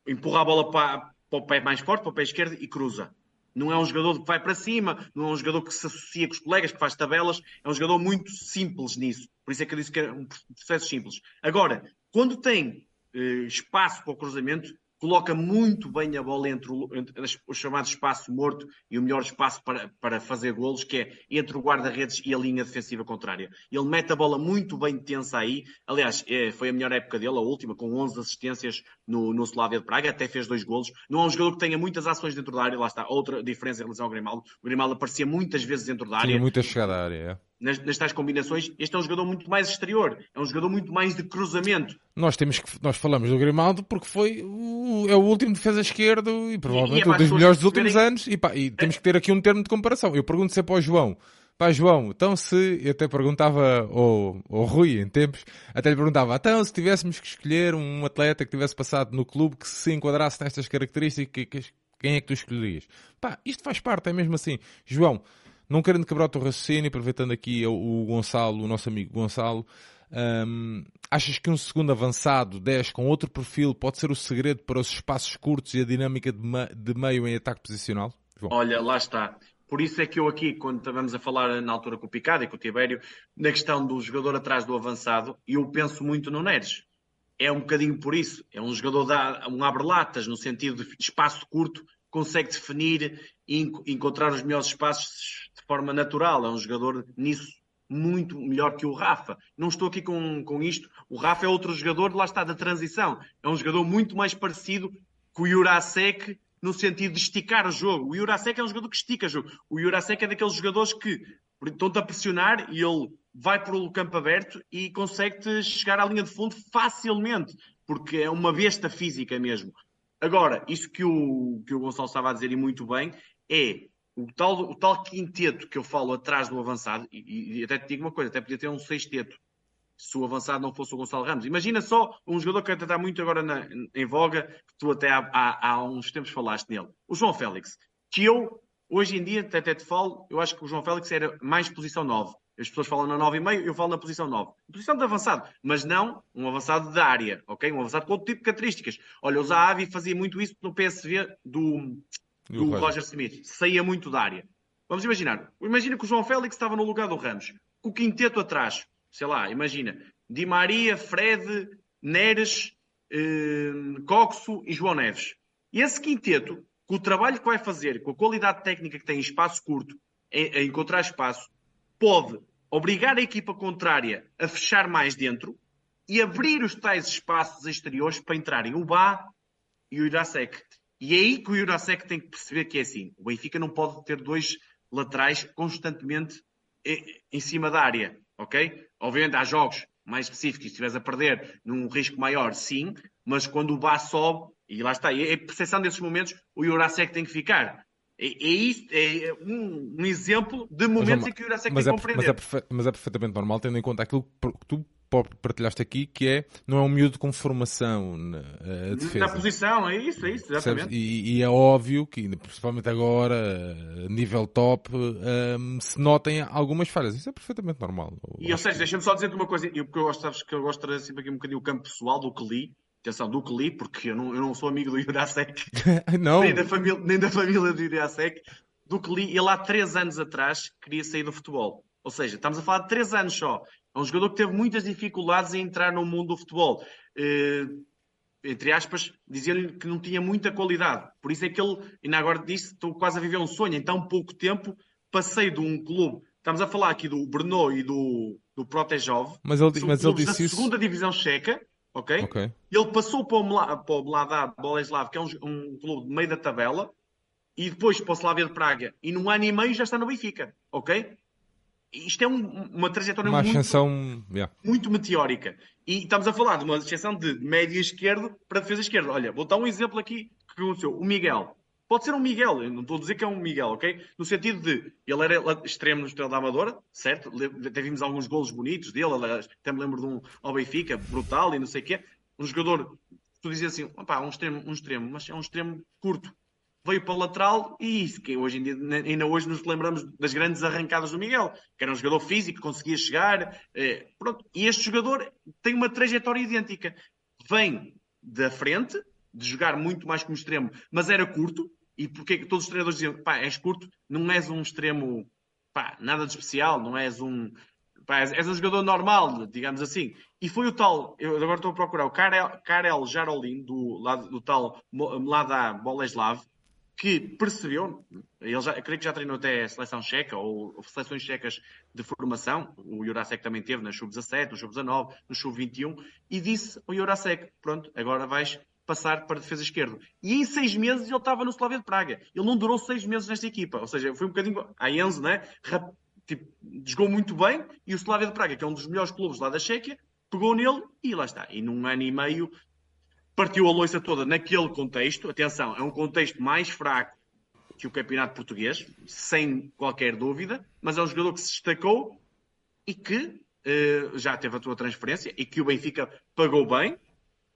empurrar a bola para, para o pé mais forte, para o pé esquerdo e cruza. Não é um jogador que vai para cima, não é um jogador que se associa com os colegas, que faz tabelas, é um jogador muito simples nisso. Por isso é que eu disse que é um processo simples. Agora, quando tem eh, espaço para o cruzamento, coloca muito bem a bola entre o, entre o, chamado espaço morto e o melhor espaço para, para fazer golos, que é entre o guarda-redes e a linha defensiva contrária. Ele mete a bola muito bem tensa aí. Aliás, é, foi a melhor época dele, a última, com 11 assistências no, no Slavia de Praga, até fez dois golos. Não é um jogador que tenha muitas ações dentro da área, lá está, outra diferença em relação ao Grimaldo. O Grimaldo aparecia muitas vezes dentro da área. Tinha muita chegada à área, é nas, nas tais combinações, este é um jogador muito mais exterior, é um jogador muito mais de cruzamento. Nós temos que nós falamos do Grimaldo porque foi o, é o último defesa esquerdo e provavelmente e, e é um dos melhores dos últimos anos e, pá, e temos que ter aqui um termo de comparação. Eu pergunto sempre ao João, pá João, então se eu até perguntava ao, ao Rui em tempos, até lhe perguntava, então se tivéssemos que escolher um atleta que tivesse passado no clube que se enquadrasse nestas características, quem é que tu escolherias? Pá, isto faz parte, é mesmo assim. João, não querendo quebrar o teu raciocínio, aproveitando aqui o Gonçalo, o nosso amigo Gonçalo, um, achas que um segundo avançado, 10, com outro perfil, pode ser o segredo para os espaços curtos e a dinâmica de meio em ataque posicional? João. Olha, lá está. Por isso é que eu aqui, quando estávamos a falar na altura com o Picado e com o Tibério, na questão do jogador atrás do avançado, eu penso muito no Neres. É um bocadinho por isso. É um jogador, da, um abre-latas, no sentido de espaço curto, consegue definir e encontrar os melhores espaços de forma natural. É um jogador nisso muito melhor que o Rafa. Não estou aqui com, com isto. O Rafa é outro jogador, lá está, da transição. É um jogador muito mais parecido com o Jurasek no sentido de esticar o jogo. O Jurasek é um jogador que estica o jogo. O Jurasek é daqueles jogadores que estão-te a pressionar e ele vai para o campo aberto e consegue-te chegar à linha de fundo facilmente, porque é uma besta física mesmo. Agora, isso que o, que o Gonçalo estava a dizer e muito bem, é o tal, o tal quinteto que eu falo atrás do avançado, e, e até te digo uma coisa, até podia ter um sexteto, se o avançado não fosse o Gonçalo Ramos. Imagina só um jogador que até está muito agora na, em voga, que tu até há, há, há, uns tempos falaste nele, o João Félix, que eu, hoje em dia, até, até te falo, eu acho que o João Félix era mais posição 9. As pessoas falam na 9,5, eu falo na posição 9. Posição de avançado, mas não um avançado da área, ok? Um avançado com outro tipo de características. Olha, o Zahavi fazia muito isso no PSV do, do Roger. Roger Smith. Saía muito da área. Vamos imaginar. Imagina que o João Félix estava no lugar do Ramos. Com o quinteto atrás. Sei lá, imagina. Di Maria, Fred, Neres, eh, Coxo e João Neves. E esse quinteto, com o trabalho que vai fazer, com a qualidade técnica que tem em espaço curto, a encontrar espaço, pode obrigar a equipa contrária a fechar mais dentro e abrir os tais espaços exteriores para entrarem o Bá e o Irasek. E é aí que o Jurasek tem que perceber que é assim. O Benfica não pode ter dois laterais constantemente em cima da área, ok? Obviamente há jogos mais específicos, se estiveres a perder num risco maior, sim, mas quando o Bá sobe, e lá está, é a percepção desses momentos, o Jurasek tem que ficar. É, é, é um, um exemplo de momentos mas, em que o Jurasek tem que é, compreender. Mas é, mas é perfeitamente normal, tendo em conta aquilo que tu partilhaste aqui, que é, não é um miúdo com formação na defesa. Na posição, é isso, é isso, exatamente. E, e, é óbvio que, principalmente agora, nível top, um, se notem algumas falhas. Isso é perfeitamente normal. E, ou seja, deixa-me só dizer-te uma coisa, eu, porque eu gosto, sabes que eu gosto de trazer sempre aqui um bocadinho o campo pessoal do que li, atenção, do que li, porque eu não, eu não sou amigo do Jurasek, não. nem, da família, nem da família do Jurasek, do que li, ele há três anos atrás queria sair do futebol. Ou seja, estamos a falar de três anos só. É um jogador que teve muitas dificuldades em entrar no mundo do futebol. Uh, entre aspas, dizia-lhe que não tinha muita qualidade. Por isso é que ele, ainda agora disse, estou quase a viver um sonho. Em tão pouco tempo, passei de um clube. Estamos a falar aqui do Brno e do, do Protejov. Mas ele, mas ele disse da isso... segunda divisão checa, ok? okay. Ele passou para o, para o Mladá Boleslav, que é um, um clube de meio da tabela, e depois para o Slavia de Praga. E num ano e meio já está no Benfica, ok? isto é um, uma trajetória uma muito, ascensão, yeah. muito meteórica. E estamos a falar de uma ascensão de médio esquerdo para defesa esquerda. Olha, vou dar um exemplo aqui que aconteceu. O Miguel. Pode ser um Miguel, eu não estou a dizer que é um Miguel, ok? No sentido de ele era extremo no Estrela da Amadora, certo? Até vimos alguns golos bonitos dele, até me lembro de um ao Benfica, brutal e não sei o quê. Um jogador, tu dizias assim, opá, um extremo, um extremo, mas é um extremo curto veio para o lateral e isso, que hoje em dia, ainda hoje nos lembramos das grandes arrancadas do Miguel, que era um jogador físico, conseguia chegar, eh, pronto. E este jogador tem uma trajetória idêntica. Vem da frente, de jogar muito mais como extremo, mas era curto, e porque todos os treinadores diziam, pá, és curto, não és um extremo, pá, nada de especial, não és um, pá, és, um jogador normal, digamos assim. E foi o tal, eu agora estou a procurar, o Karel, Karel Jarolin, do, do tal Mlada Boleslav, que percebeu, ele já, creio que já treinou até a seleção checa ou, ou seleções checas de formação, o Jurasek também teve na Sub-17, no Sub-19, no Sub-21, e disse ao Jurasek, pronto, agora vais passar para a defesa esquerda. E em seis meses ele estava no Slavia de Praga. Ele não durou seis meses nesta equipa, ou seja, foi um bocadinho a Enzo, né? Tipo, jogou muito bem e o Slavia de Praga, que é um dos melhores clubes lá da Chequia, pegou nele e lá está. E num ano e meio partiu a loiça toda naquele contexto. Atenção, é um contexto mais fraco que o campeonato português, sem qualquer dúvida, mas é um jogador que se destacou e que uh, já teve a tua transferência e que o Benfica pagou bem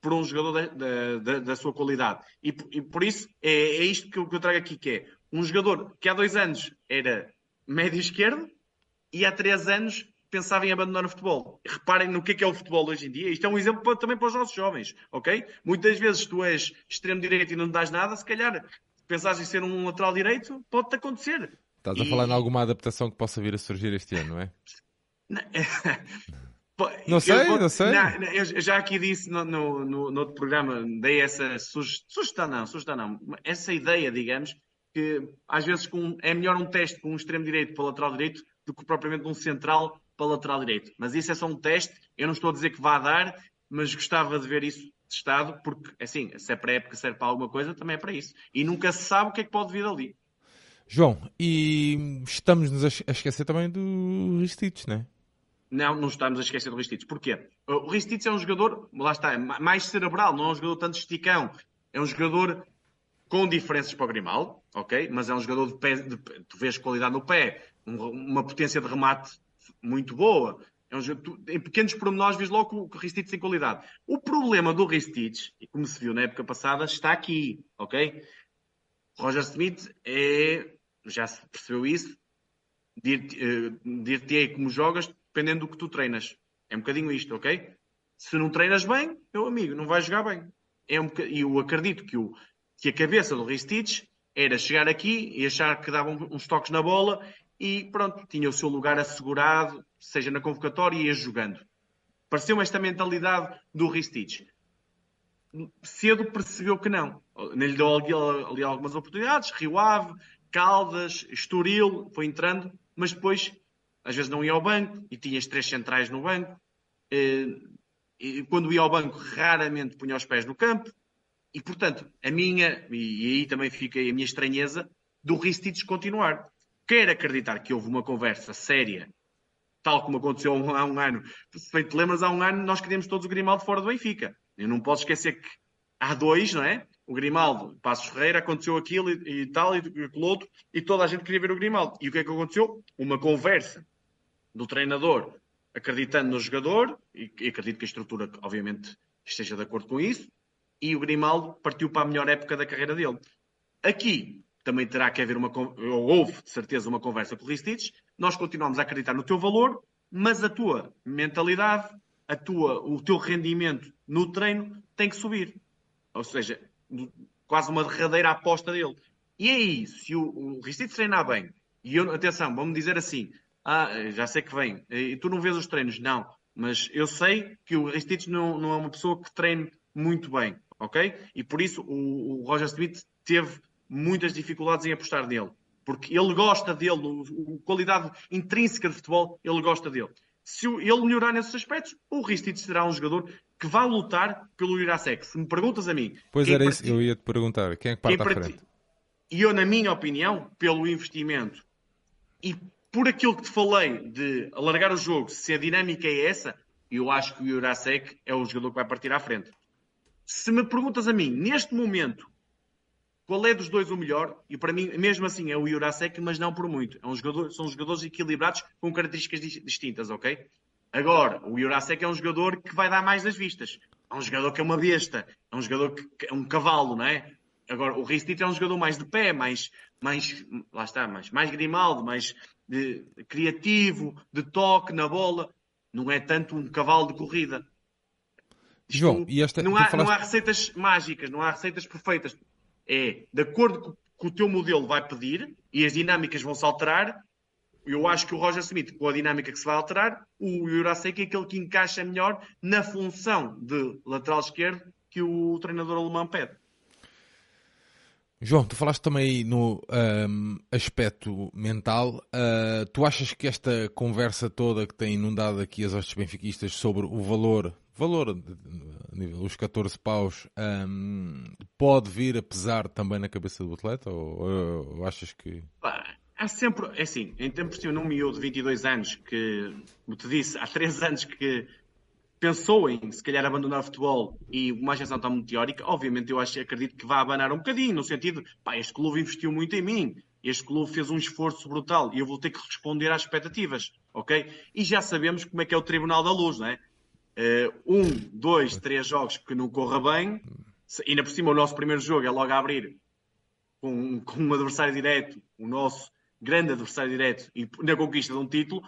por um jogador da, da, da sua qualidade. E, e por isso é, é isto que eu, que eu trago aqui, que é um jogador que há dois anos era médio esquerdo e há três anos pensava em abandonar o futebol. Reparem no que é, que é o futebol hoje em dia. Isto é um exemplo para, também para os nossos jovens, ok? Muitas vezes tu és extremo direito e não dás nada, se calhar pensares em ser um lateral direito, pode-te acontecer. Estás a e... falar em alguma adaptação que possa vir a surgir este ano, não é? Não sei, vou, não sei. Não, eu já aqui disse no, no, no, no outro programa, dei essa sugestão, não, sugestão não, essa ideia, digamos, que às vezes com, é melhor um teste com um extremo direito para o lateral direito do que propriamente um central para o lateral direito. Mas isso é só um teste, eu não estou a dizer que vá dar, mas gostava de ver isso testado, porque assim, se é para época serve para alguma coisa, também é para isso. E nunca se sabe o que é que pode vir ali. João, e estamos-nos a esquecer também do Ristich, não é? Não, não estamos a esquecer do Ristich. Porquê? O Ristich é um jogador, lá está, é mais cerebral, não é um jogador tanto esticão. É um jogador com diferenças para o Grimaldo, ok? Mas é um jogador de pé, de, tu vês qualidade no pé, uma potência de remate muito boa. É um jogador, em pequenos pormenores vês logo que o Ristich tem qualidade. O problema do Ristich, e como se viu na época passada, está aqui, ok? Roger Smith é, já se percebeu isso, dir-te-ei como jogas dependendo do que tu treinas. É um bocadinho isto, ok? Se não treinas bem, meu amigo, não vais jogar bem. É um E eu acredito que, o, que a cabeça do Ristich era chegar aqui e achar que dava uns toques na bola e pronto, tinha o seu lugar assegurado, seja na convocatória e ia jogando. Pareceu-me esta mentalidade do Ristich. Cedo percebeu que não. Lhe deu ali algumas oportunidades, Rio Ave, Caldas, Estoril, foi entrando, mas depois às vezes não ia ao banco e tinhas três centrais no banco. Eh, e quando ia ao banco, raramente punha os pés no campo. E, portanto, a minha, e aí também fica a minha estranheza, do Ristich continuar. Quero acreditar que houve uma conversa séria, tal como aconteceu há um ano. Se te lembras, há um ano nós queríamos todos o Grimaldo fora do Benfica. Eu não posso esquecer que há dois, não é? O Grimaldo, Passos Ferreira, aconteceu aquilo e, e tal, e aquilo outro, e toda a gente queria ver o Grimaldo. E o que é que aconteceu? Uma conversa do treinador acreditando no jogador, e, e acredito que a estrutura, obviamente, esteja de acordo com isso, e o Grimaldo partiu para a melhor época da carreira dele. Aqui também terá que haver uma, ou houve de certeza uma conversa com o Ristich, nós continuamos a acreditar no teu valor, mas a tua mentalidade, a tua, o teu rendimento no treino tem que subir. Ou seja, quase uma derradeira aposta dele. E aí, se o, o Ristich treinar bem, e eu, atenção, vamos dizer assim, ah, já sei que vem. E tu não vês os treinos? Não. Mas eu sei que o Ristich não, não é uma pessoa que treine muito bem, ok? E por isso o, o Roger Smith teve muitas dificuldades em apostar nele. Porque ele gosta dele, a qualidade intrínseca de futebol, ele gosta dele. Se ele melhorar nesses aspectos, o Ristich será um jogador que vai lutar pelo Irasek. Se me perguntas a mim... Pois era isso, eu ia te perguntar. Quem é que parte à frente? E eu, na minha opinião, pelo investimento e por aquilo que te falei de alargar o jogo, se a dinâmica é essa, eu acho que o Jurasek é o jogador que vai partir à frente. Se me perguntas a mim, neste momento, qual é dos dois o melhor, e para mim, mesmo assim, é o Jurasek, mas não por muito. É um jogador, são jogadores equilibrados com características distintas, ok? Agora, o Jurasek é um jogador que vai dar mais das vistas. É um jogador que é uma besta. É um jogador que é um cavalo, não é? Agora, o Ristito é um jogador mais de pé, mais, mais lá está, mais, mais grimaldo, mais de, criativo, de toque na bola. Não é tanto um cavalo de corrida. João, e esta, não, há, falaste... não há receitas mágicas, não há receitas perfeitas. É de acordo com, com o teu modelo vai pedir e as dinâmicas vão se alterar. Eu acho que o Roger Smith, com a dinâmica que se vai alterar, o Jurasek é aquele que encaixa melhor na função de lateral esquerdo que o treinador alemão pede. João, tu falaste também no um, aspecto mental. Uh, tu achas que esta conversa toda que tem inundado aqui as hostes benfiquistas sobre o valor, valor, os 14 paus, um, pode vir a pesar também na cabeça do atleta? Ou, ou, ou achas que. Há sempre, é assim, em tempos de um miúdo de 22 anos que, como te disse, há 3 anos que pensou em se calhar abandonar o futebol e uma gestão tão muito teórica, obviamente eu acho, acredito que vai abanar um bocadinho, no sentido, pá, este clube investiu muito em mim, este clube fez um esforço brutal e eu vou ter que responder às expectativas, ok? E já sabemos como é que é o Tribunal da Luz, não é? Uh, um, dois, três jogos que não corra bem, e ainda por cima o nosso primeiro jogo é logo a abrir com, com um adversário direto, o nosso grande adversário direto, e na conquista de um título,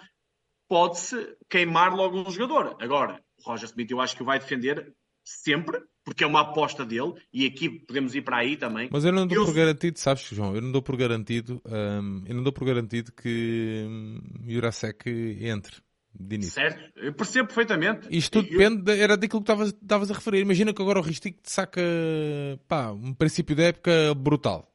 pode-se queimar logo um jogador. Agora, Roger Smith eu acho que o vai defender sempre, porque é uma aposta dele, e aqui podemos ir para aí também. Mas eu não dou eu... por garantido, sabes, João, eu não dou por garantido, hum, eu não dou por garantido que hum, Jurasek entre. De início. Certo, eu percebo perfeitamente. Isto tudo eu... depende, era daquilo que estavas a referir. Imagina que agora o Ristic te saca pá, um princípio da época brutal.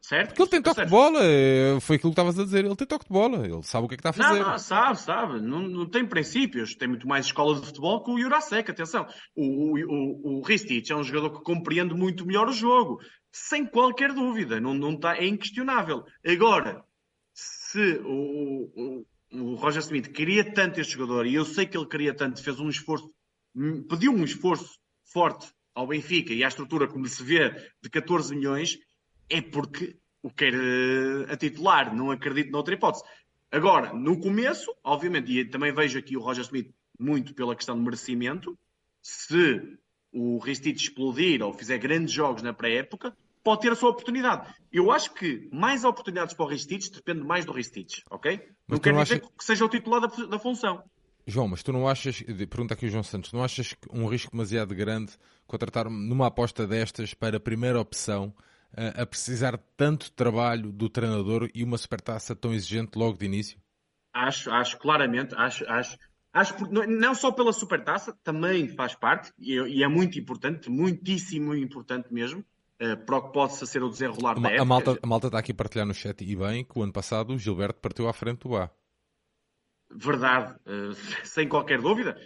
Certo? Porque ele tem toque certo. de bola, é, foi aquilo que estavas a dizer. Ele tem toque de bola, ele sabe o que é que está a fazer. Não, não sabe, sabe. Não, não tem princípios. Tem muito mais escola de futebol que o Jurasek, atenção. O, o, o, o Ristich é um jogador que compreende muito melhor o jogo, sem qualquer dúvida. Não, não tá, é inquestionável. Agora, se o, o, o Roger Smith queria tanto este jogador, e eu sei que ele queria tanto, fez um esforço, pediu um esforço forte ao Benfica e à estrutura, como se vê, de 14 milhões, é porque o quer a titular, não acredito noutra hipótese. Agora, no começo, obviamente, e também vejo aqui o Roger Smith muito pela questão de merecimento, se o Ristich explodir ou fizer grandes jogos na pré-época, pode ter a sua oportunidade. Eu acho que mais oportunidades para o Ristich depende mais do Ristich, ok? Mas não quer dizer acha... que seja o titular da, da função. João, mas tu não achas, pergunta aqui o João Santos, não achas um risco demasiado grande contratar numa aposta destas para a primeira opção a precisar de tanto trabalho do treinador e uma supertaça tão exigente logo de início? Acho, acho claramente, acho, acho, acho não só pela supertaça, também faz parte e é muito importante, muitíssimo importante mesmo, uh, para o que possa ser o desenrolar a, da época. A malta, a malta está aqui a partilhar no chat e bem que o ano passado o Gilberto partiu à frente do A. Verdade, uh, sem qualquer dúvida.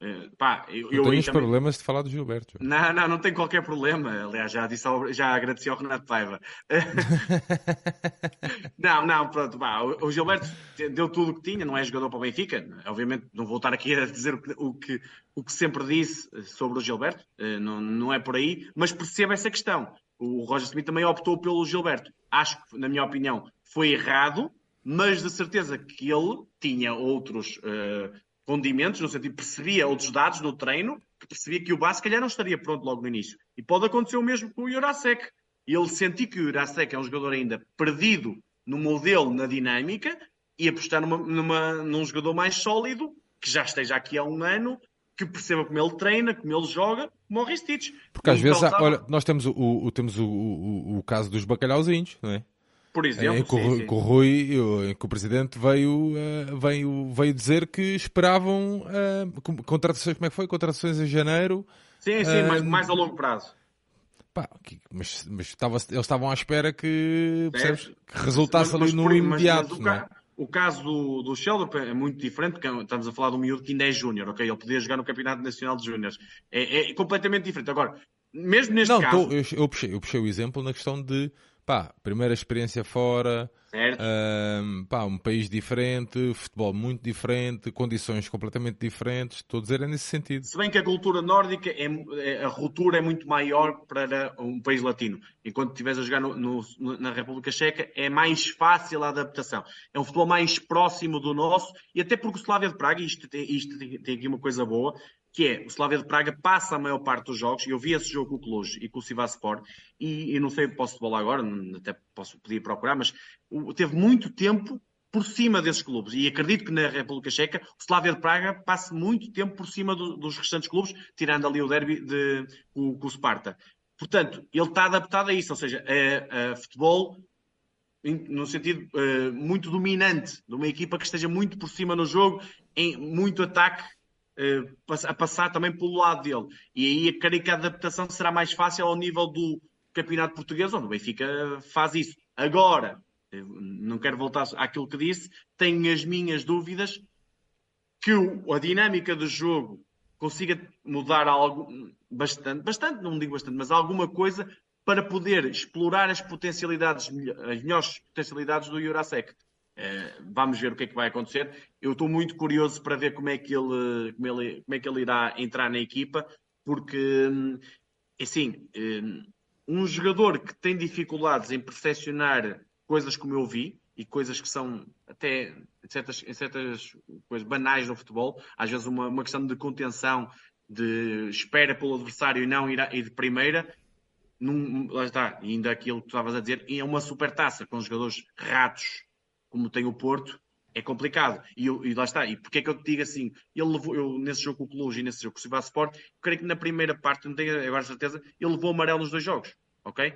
Uh, pá, eu, eu tens também... problemas de falar do Gilberto. Não, não, não tem qualquer problema. Aliás, já, disse ao, já agradeci ao Renato Paiva. não, não, pronto. Pá, o, Gilberto deu tudo o que tinha, não é jogador para o Benfica. Obviamente, não vou estar aqui a dizer o que, o que, o que sempre disse sobre o Gilberto, uh, não, não é por aí, mas perceba essa questão. O Roger Smith também optou pelo Gilberto. Acho que, na minha opinião, foi errado, mas de certeza que ele tinha outros. Uh, condimentos, no sentido percebia outros dados no treino, que percebia que o Bá se calhar não estaria pronto logo no início. E pode acontecer o mesmo com o Jurasek. Ele sentiu que o Jurasek é um jogador ainda perdido no modelo, na dinâmica, e apostar numa, numa, num jogador mais sólido, que já esteja aqui há um ano, que perceba como ele treina, como ele joga, como o Ristich. Porque às vezes, há, olha, nós temos o, o temos o, o, o, caso dos bacalhauzinhos, não é? Por exemplo. Em que, sim, sim. o Rui, que o Presidente veio, uh, veio, veio dizer que esperavam uh, contratações, como é que foi? Contratações em janeiro. Sim, sim, uh, mas mais a longo prazo. Pá, mas, mas estava, eles estavam à espera que, percebes, que resultasse mas, ali no imediato. Mas, mas o, o, caso do, do Sheldon é muito diferente, porque estamos a falar de um miúdo que ainda é júnior, ok? Ele podia jogar no Campeonato Nacional de Júniores. É, é, completamente diferente. Agora, mesmo neste não, caso... Tô, eu, eu, puxei, eu puxei o exemplo na questão de pá, primeira experiência fora, um, pá, um país diferente, futebol muito diferente, condições completamente diferentes, estou a dizer é nesse sentido. Se bem que a cultura nórdica, é, é, a ruptura é muito maior para um país latino. Enquanto estiveres a jogar no, no, na República Checa, é mais fácil a adaptação. É um futebol mais próximo do nosso, e até porque o Slavia de Praga, isto, isto tem, tem aqui uma coisa boa, que é o Slavia de Praga passa a maior parte dos jogos. Eu vi esse jogo com o Cluj e com o Sivaspor e eu não sei, posso falar agora, até posso pedir procurar, mas teve muito tempo por cima desses clubes. E acredito que na República Checa o Slavia de Praga passe muito tempo por cima do, dos restantes clubes, tirando ali o derby de, com, com o Sparta. Portanto, ele está adaptado a isso, ou seja, a, a futebol no sentido uh, muito dominante, de uma equipa que esteja muito por cima no jogo, em muito ataque a passar também pelo lado dele. E aí creio que a adaptação será mais fácil ao nível do campeonato português, onde o Benfica faz isso. Agora, eh, não quero voltar àquilo que disse, tenho as minhas dúvidas que a dinâmica do jogo consiga mudar algo bastante, bastante, não digo bastante, mas alguma coisa para poder explorar as potencialidades, as melhores potencialidades do Jurasek. Eh, vamos ver o que é que vai acontecer. Eu estou muito curioso para ver como é que ele, como ele, como é que ele irá entrar na equipa, porque, hum, assim, hum, um jogador que tem dificuldades em percepcionar coisas como eu vi, e coisas que são até em certas, em certas coisas banais no futebol, às vezes uma, uma questão de contenção, de espera pelo adversário e não ir, a, ir de primeira, num, lá está, ainda aquilo que tu estavas a dizer, é uma super taça com jogadores ratos como tem o Porto, é complicado. E, eu, e lá está. E porque é que eu te digo assim? Ele levou, eu, nesse jogo com o Cluj e nesse jogo com o Ciba Sport, creio que na primeira parte, não tenho agora certeza, ele levou amarelo nos dois jogos. Ok?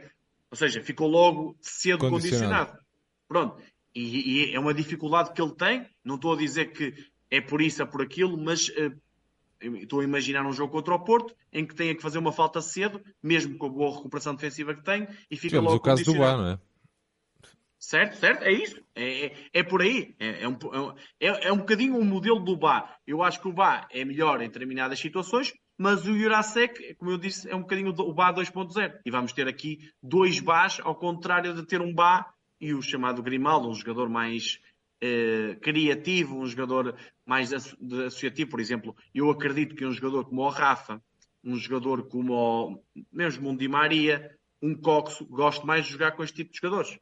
Ou seja, ficou logo cedo condicionado. condicionado. Pronto. E, e, é uma dificuldade que ele tem. Não estou a dizer que é por isso ou por aquilo, mas uh, estou a imaginar um jogo contra o Porto em que tenha que fazer uma falta cedo, mesmo com a boa recuperação defensiva que tem, e fica Tivemos logo o caso do Bar, não é? Certo, certo, é isso. É, é, é por aí. É, é, um, é, é um bocadinho o um modelo do Bá. Eu acho que o Bá é melhor em determinadas situações, mas o Jurasek, como eu disse, é um bocadinho o Bá 2.0. E vamos ter aqui dois Bás, ao contrário de ter um Bá e o chamado Grimaldo, um jogador mais eh, criativo, um jogador mais associativo. Por exemplo, eu acredito que um jogador como o Rafa, um jogador como o, mesmo um Di Maria, um Coxo, gosto mais de jogar com este tipo de jogadores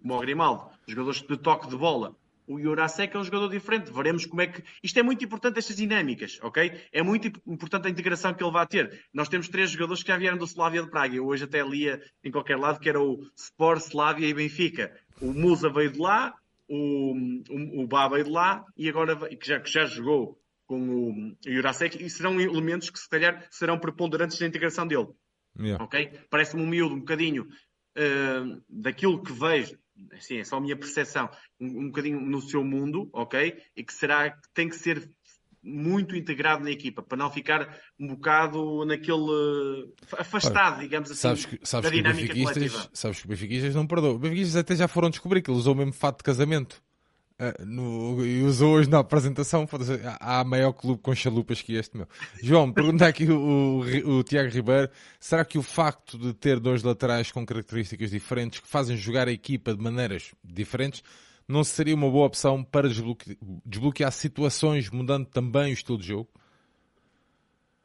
como o Grimaldo, jogadores de toque de bola. O Jurasek é um jogador diferente. Veremos como é que. Isto é muito importante, estas dinâmicas, ok? É muito importante a integração que ele vai ter. Nós temos três jogadores que já vieram do Slavia de Praga. Eu hoje até lia em qualquer lado que era o Sport, Slavia e Benfica. O Musa veio de lá, o, o, o Bá veio de lá e agora que já, que já jogou com o Jurasek e serão elementos que se calhar serão preponderantes na integração dele. Yeah. Ok? Parece-me um miúdo um bocadinho uh, daquilo que vejo, assim, é só a minha percepção, um, um bocadinho no seu mundo, ok? E que será que tem que ser muito integrado na equipa, para não ficar um bocado naquele afastado, digamos assim, sabes que, sabes da dinâmica que coletiva. Sabes que os benfiquistas não perdoam. Os benfiquistas até já foram descobrir que ele usou o mesmo fato de casamento. Uh, no, e usou hoje na apresentação. Há maior clube com chalupas que este meu. João, pergunta aqui o, o, o, Tiago Ribeiro: será que o facto de ter dois laterais com características diferentes que fazem jogar a equipa de maneiras diferentes não seria uma boa opção para desbloquear, desbloquear situações, mudando também o estilo de jogo?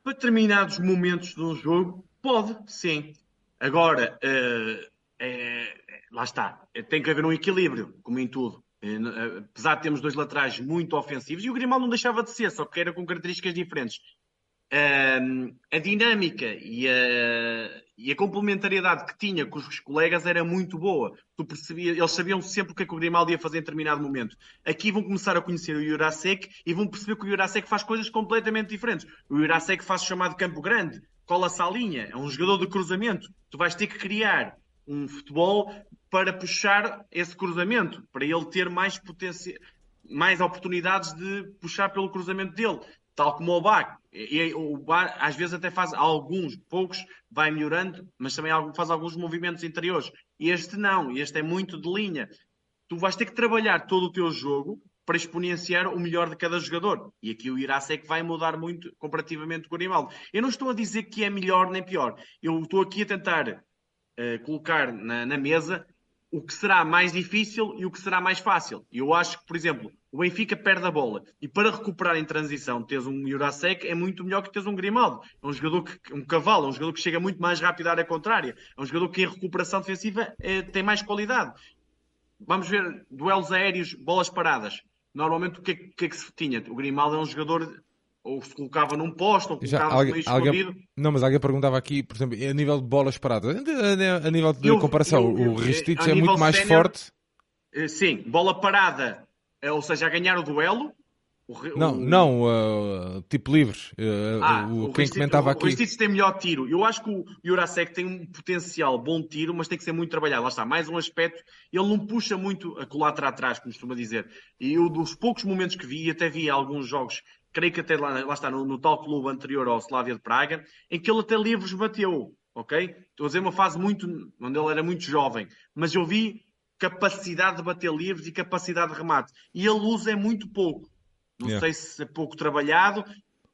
Para determinados momentos um jogo, pode, sim. Agora, uh, é, lá está, tem que haver um equilíbrio, como em tudo. Eh, eh, apesar de termos dois laterais muito ofensivos, e o Grimaldo não deixava de ser, só que era com características diferentes. a dinâmica e a, e a, complementariedade que tinha com os colegas era muito boa. Tu percebia, eles sabiam sempre o que, é que o Grimaldo ia fazer em determinado momento. Aqui vão começar a conhecer o Jurasek e vão perceber que o Jurasek faz coisas completamente diferentes. O Jurasek faz o chamado campo grande, cola-se à linha, é um jogador de cruzamento. Tu vais ter que criar um futebol para puxar esse cruzamento, para ele ter mais potência, mais oportunidades de puxar pelo cruzamento dele, tal como o Bach. E, o Bach às vezes até faz alguns, poucos, vai melhorando, mas também faz alguns movimentos interiores. Este não, este é muito de linha. Tu vais ter que trabalhar todo o teu jogo para exponenciar o melhor de cada jogador. E aqui o Irace que vai mudar muito comparativamente com o Grimaldo. Eu não estou a dizer que é melhor nem pior. Eu estou aqui a tentar uh, colocar na, na, mesa o que será mais difícil e o que será mais fácil. E eu acho que, por exemplo, o Benfica perde a bola e para recuperar em transição teres um Jurasek é muito melhor que teres um Grimaldo. É um jogador que, um cavalo, é um jogador que chega muito mais rápido à área contrária. É um jogador que em recuperação defensiva é, tem mais qualidade. Vamos ver duelos aéreos, bolas paradas. Normalmente o que, é, que é que se tinha? O Grimaldo é um jogador ou se colocava num posto, ou colocava alguém, meio escondido. Alguém, não, mas alguém perguntava aqui, por exemplo, a nível de bolas paradas, a, nível de eu, comparação, eu, eu, o Ristich é muito mais sénior, forte. Eh, sim, bola parada, eh, ou seja, a ganhar o duelo. O, não, o, não, uh, tipo livre. Uh, ah, o, quem comentava aqui. O Ristich tem melhor tiro. Eu acho que o Jurasek tem um potencial bom tiro, mas tem que ser muito trabalhado. Lá está, mais um aspecto. Ele não puxa muito a colatra atrás, como costuma dizer. E eu, dos poucos momentos que vi, até vi alguns jogos creio que até lá, lá está, no, no, tal clube anterior ao Slavia de Praga, em que ele até livros bateu, ok? Estou a dizer uma fase muito, onde ele era muito jovem, mas eu vi capacidade de bater livros e capacidade de remate. E ele usa é muito pouco. Não yeah. sei se é pouco trabalhado,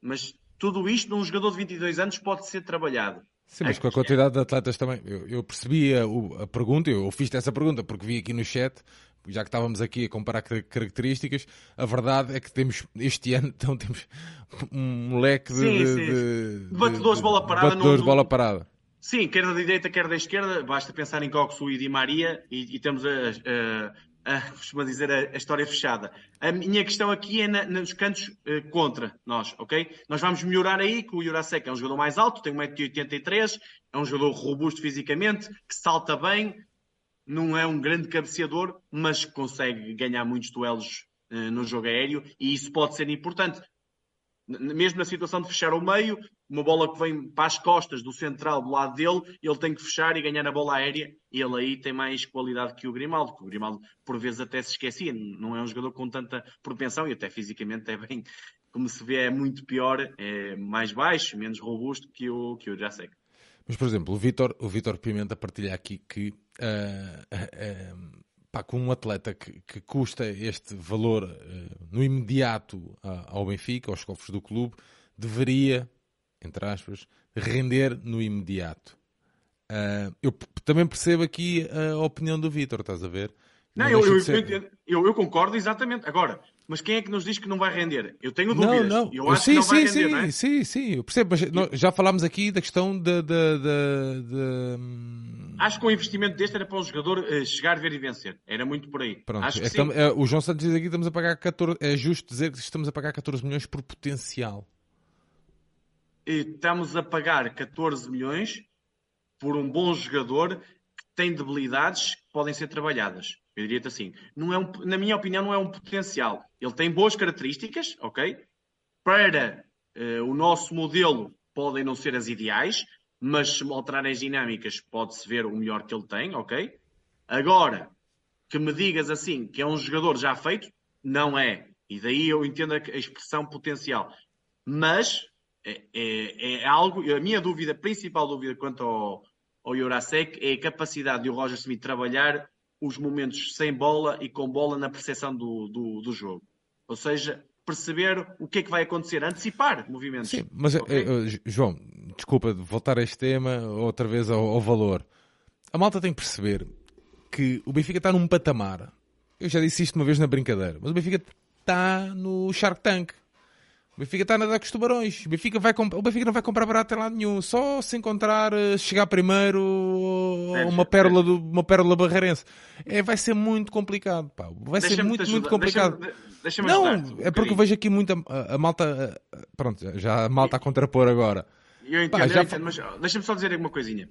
mas tudo isto num jogador de 22 anos pode ser trabalhado. Sim, mas com a quantidade de atletas também. Eu, eu percebi a, a, pergunta, eu fiz essa pergunta porque vi aqui no chat já que estávamos aqui a comparar características, a verdade é que temos este ano então temos um leque de, sim, sim. de, de batedores de bola parada. Batedores de bola parada. Sim, quer da direita, quer da esquerda, basta pensar em Coxu e Di Maria e, e temos a, a, a, dizer, a, a, história fechada. A minha questão aqui é na, nos cantos uh, contra nós, ok? Nós vamos melhorar aí, que o Jurasek é um jogador mais alto, tem 1,83m, é um jogador robusto fisicamente, que salta bem, não é um grande cabeceador, mas consegue ganhar muitos duelos uh, no jogo aéreo e isso pode ser importante. Mesmo na situação de fechar o meio, uma bola que vem para as costas do central do lado dele, ele tem que fechar e ganhar a bola aérea. Ele aí tem mais qualidade que o Grimaldo, que o Grimaldo por vezes até se esquecia. Não é um jogador com tanta propensão e até fisicamente é bem, como se vê, é muito pior, é mais baixo, menos robusto que o, que o Jacek. Mas, por exemplo, o Vitor o Pimenta partilha aqui que uh, pá, com um atleta que, que custa este valor no imediato ao Benfica, aos cofres do clube, deveria, entre aspas, render no imediato. eu também percebo aqui a opinião do Vitor, estás a ver? Não, Não eu, eu, eu, eu, concordo exatamente. Agora, mas quem é que nos diz que não vai render? Eu tenho dúvidas. Não, não. Eu acho sim, que não sim, vai sim, render, é? sim, sim, eu percebo. Mas já falámos aqui da questão da. De, Acho que o investimento deste era para o jogador uh, chegar, ver e vencer. Era muito por aí. Pronto. Acho que é que é, o João Santos diz aqui que estamos a pagar 14. É justo dizer que estamos a pagar 14 milhões por potencial. Estamos a pagar 14 milhões por um bom jogador tem debilidades que podem ser trabalhadas. Eu diria-te assim, não é um, na minha opinião, não é um potencial. Ele tem boas características, ok? Para uh, o nosso modelo podem não ser as ideais, mas se alterarem as dinâmicas pode-se ver o melhor que ele tem, ok? Agora, que me digas assim que é um jogador já feito, não é. E daí eu entendo a, expressão potencial. Mas é, é, é, algo, a minha dúvida, a principal dúvida quanto ao, ao Jurasek é a capacidade de o Roger Smith trabalhar os momentos sem bola e com bola na percepção do, do, do jogo. Ou seja, perceber o que é que vai acontecer, antecipar movimentos. Sim, mas okay? uh, João, desculpa, voltar a este tema outra vez ao, ao, valor. A malta tem que perceber que o Benfica está num patamar. Eu já disse isto uma vez na brincadeira, mas o Benfica está no Shark Tank. O Benfica está a nadar com os tubarões. O Benfica, vai o Benfica não vai comprar barato em lado nenhum. Só se encontrar, eh, chegar primeiro uma pérola, do, uma pérola barreirense. É, vai ser muito complicado. Pá. Vai ser muito, muito complicado. Deixa, deixa não, é porque eu vejo aqui muita a, a, malta. Pronto, já a malta a contrapor agora. Eu entendo, Pá, já... eu entendo mas deixa-me só dizer uma coisinha.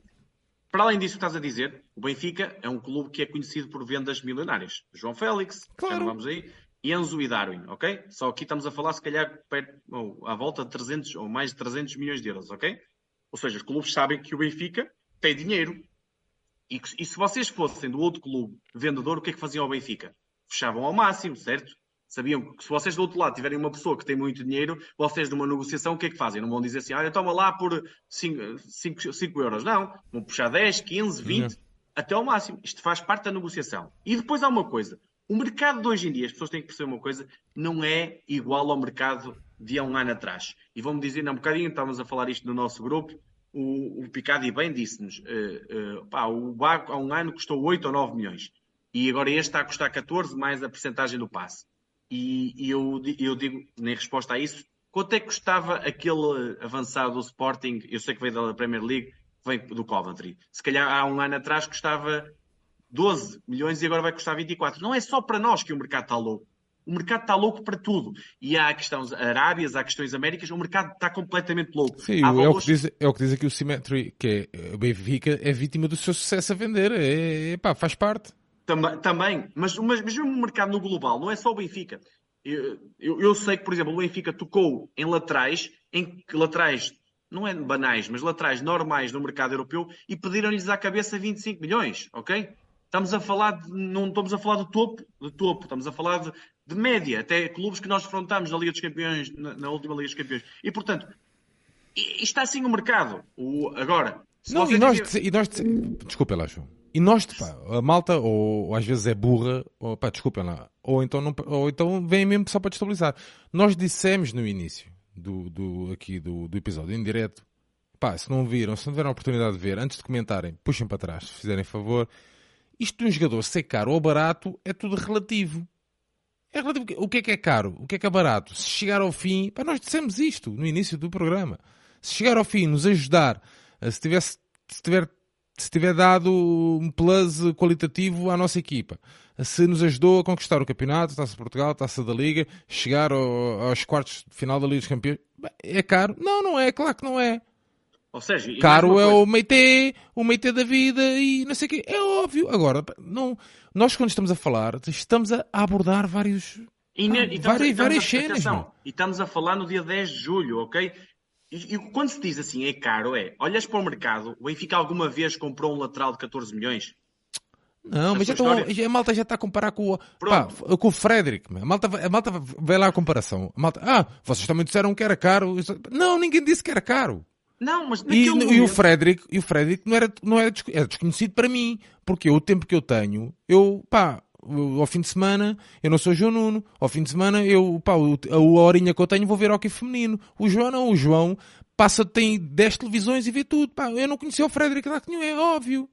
Para além disso que estás a dizer, o Benfica é um clube que é conhecido por vendas milionárias. João Félix, claro. já não vamos aí. Enzo e Darwin, ok? Só aqui estamos a falar, se calhar, perto, ou, à volta de 300 ou mais de 300 milhões de euros, ok? Ou seja, os clubes sabem que o Benfica tem dinheiro. E, e se vocês fossem do outro clube vendedor, o que é que faziam ao Benfica? Fechavam ao máximo, certo? Sabiam que se vocês do outro lado tiverem uma pessoa que tem muito dinheiro, vocês numa negociação, o que é que fazem? Não vão dizer assim, olha, toma lá por 5 euros. Não, vão puxar 10, 15, 20, até ao máximo. Isto faz parte da negociação. E depois há uma coisa. O mercado de hoje em dia, as pessoas têm que perceber uma coisa, não é igual ao mercado de há um ano atrás. E vamos dizer, há um bocadinho, estávamos a falar isto no nosso grupo, o, o Picadi bem disse-nos, uh, uh, pá, o Baco há um ano custou 8 ou 9 milhões. E agora este está a custar 14, mais a percentagem do passe. E, e eu, eu digo, em resposta a isso, quanto é que custava aquele avançado do Sporting, eu sei que veio da Premier League, vem do Coventry. Se calhar há um ano atrás custava 12 milhões e agora vai custar 24. Não é só para nós que o mercado está louco. O mercado está louco para tudo. E há questões arábias, há questões américas, o mercado está completamente louco. Sim, é, o que diz, é o que diz aqui o Symmetry, que é, o Benfica é vítima do seu sucesso a vender. É, é pá, faz parte. Também, também. Mas, mas, mas o mercado no global não é só o Benfica. Eu, eu, eu, sei que, por exemplo, o Benfica tocou em laterais, em laterais não é banais, mas laterais normais no mercado europeu e pediram-lhes à cabeça 25 milhões, ok? Estamos a falar, de, não estamos a falar do topo, do topo, estamos a falar de, de média, até clubes que nós afrontamos na Liga dos Campeões, na, na última Liga dos Campeões. E, portanto, e, está assim o mercado. O, agora, não, e nós, dizer... e nós, desculpa lá, João. E nós, pá, a malta, ou, ou, às vezes é burra, ou pá, desculpem lá, ou então, não, ou então vem mesmo só para destabilizar. Nós dissemos no início do, do, aqui do, do episódio em direto, pá, se não viram, se não tiveram a oportunidade de ver, antes de comentarem, puxem para trás, se fizerem favor, isto de um jogador ser caro ou barato é tudo relativo. É relativo. O que é que é caro? O que é que é barato? Se chegar ao fim, pá, nós dissemos isto no início do programa. Se chegar ao fim, nos ajudar, eh, se, tivesse, se, tiver, se tiver dado um plus qualitativo à nossa equipa, se nos ajudou a conquistar o campeonato, Taça de Portugal, Taça da Liga, chegar ao, aos quartos de final da Liga dos Campeões, é caro? Não, não é, claro que não é. Ou seja, caro é o Meite, o Meite da vida e não sei o quê. É óbvio. Agora, não, nós quando estamos a falar, estamos a abordar vários, E, Ah, e várias- a- várias a- cenas, atenção. E estamos a falar no dia 10 de julho, ok? E, e quando se diz assim, é caro, é. Olhas para o mercado, o Benfica alguma vez comprou um lateral de 14 milhões? Não, mas já estão- a malta já está a comparar com o, pá, com o Frederick. A malta, vai- a malta vê lá a comparação. A malta, ah, vocês também disseram que era caro. Não, ninguém disse que era caro. Não, mas E, naquele e o momento- Frederick, e o Frederick não era, não era, desco- era desconhecido para mim. Porque eu, o tempo que eu tenho, eu, pá, ao fim de semana, eu não sou João Nuno. Ao fim de semana, eu, pá, a, a horinha que eu tenho, vou ver hockey feminino. O João não, o João passa, tem 10 televisões e vê tudo. Pá, eu não conhecia o Frederick lá nenhum, é óbvio.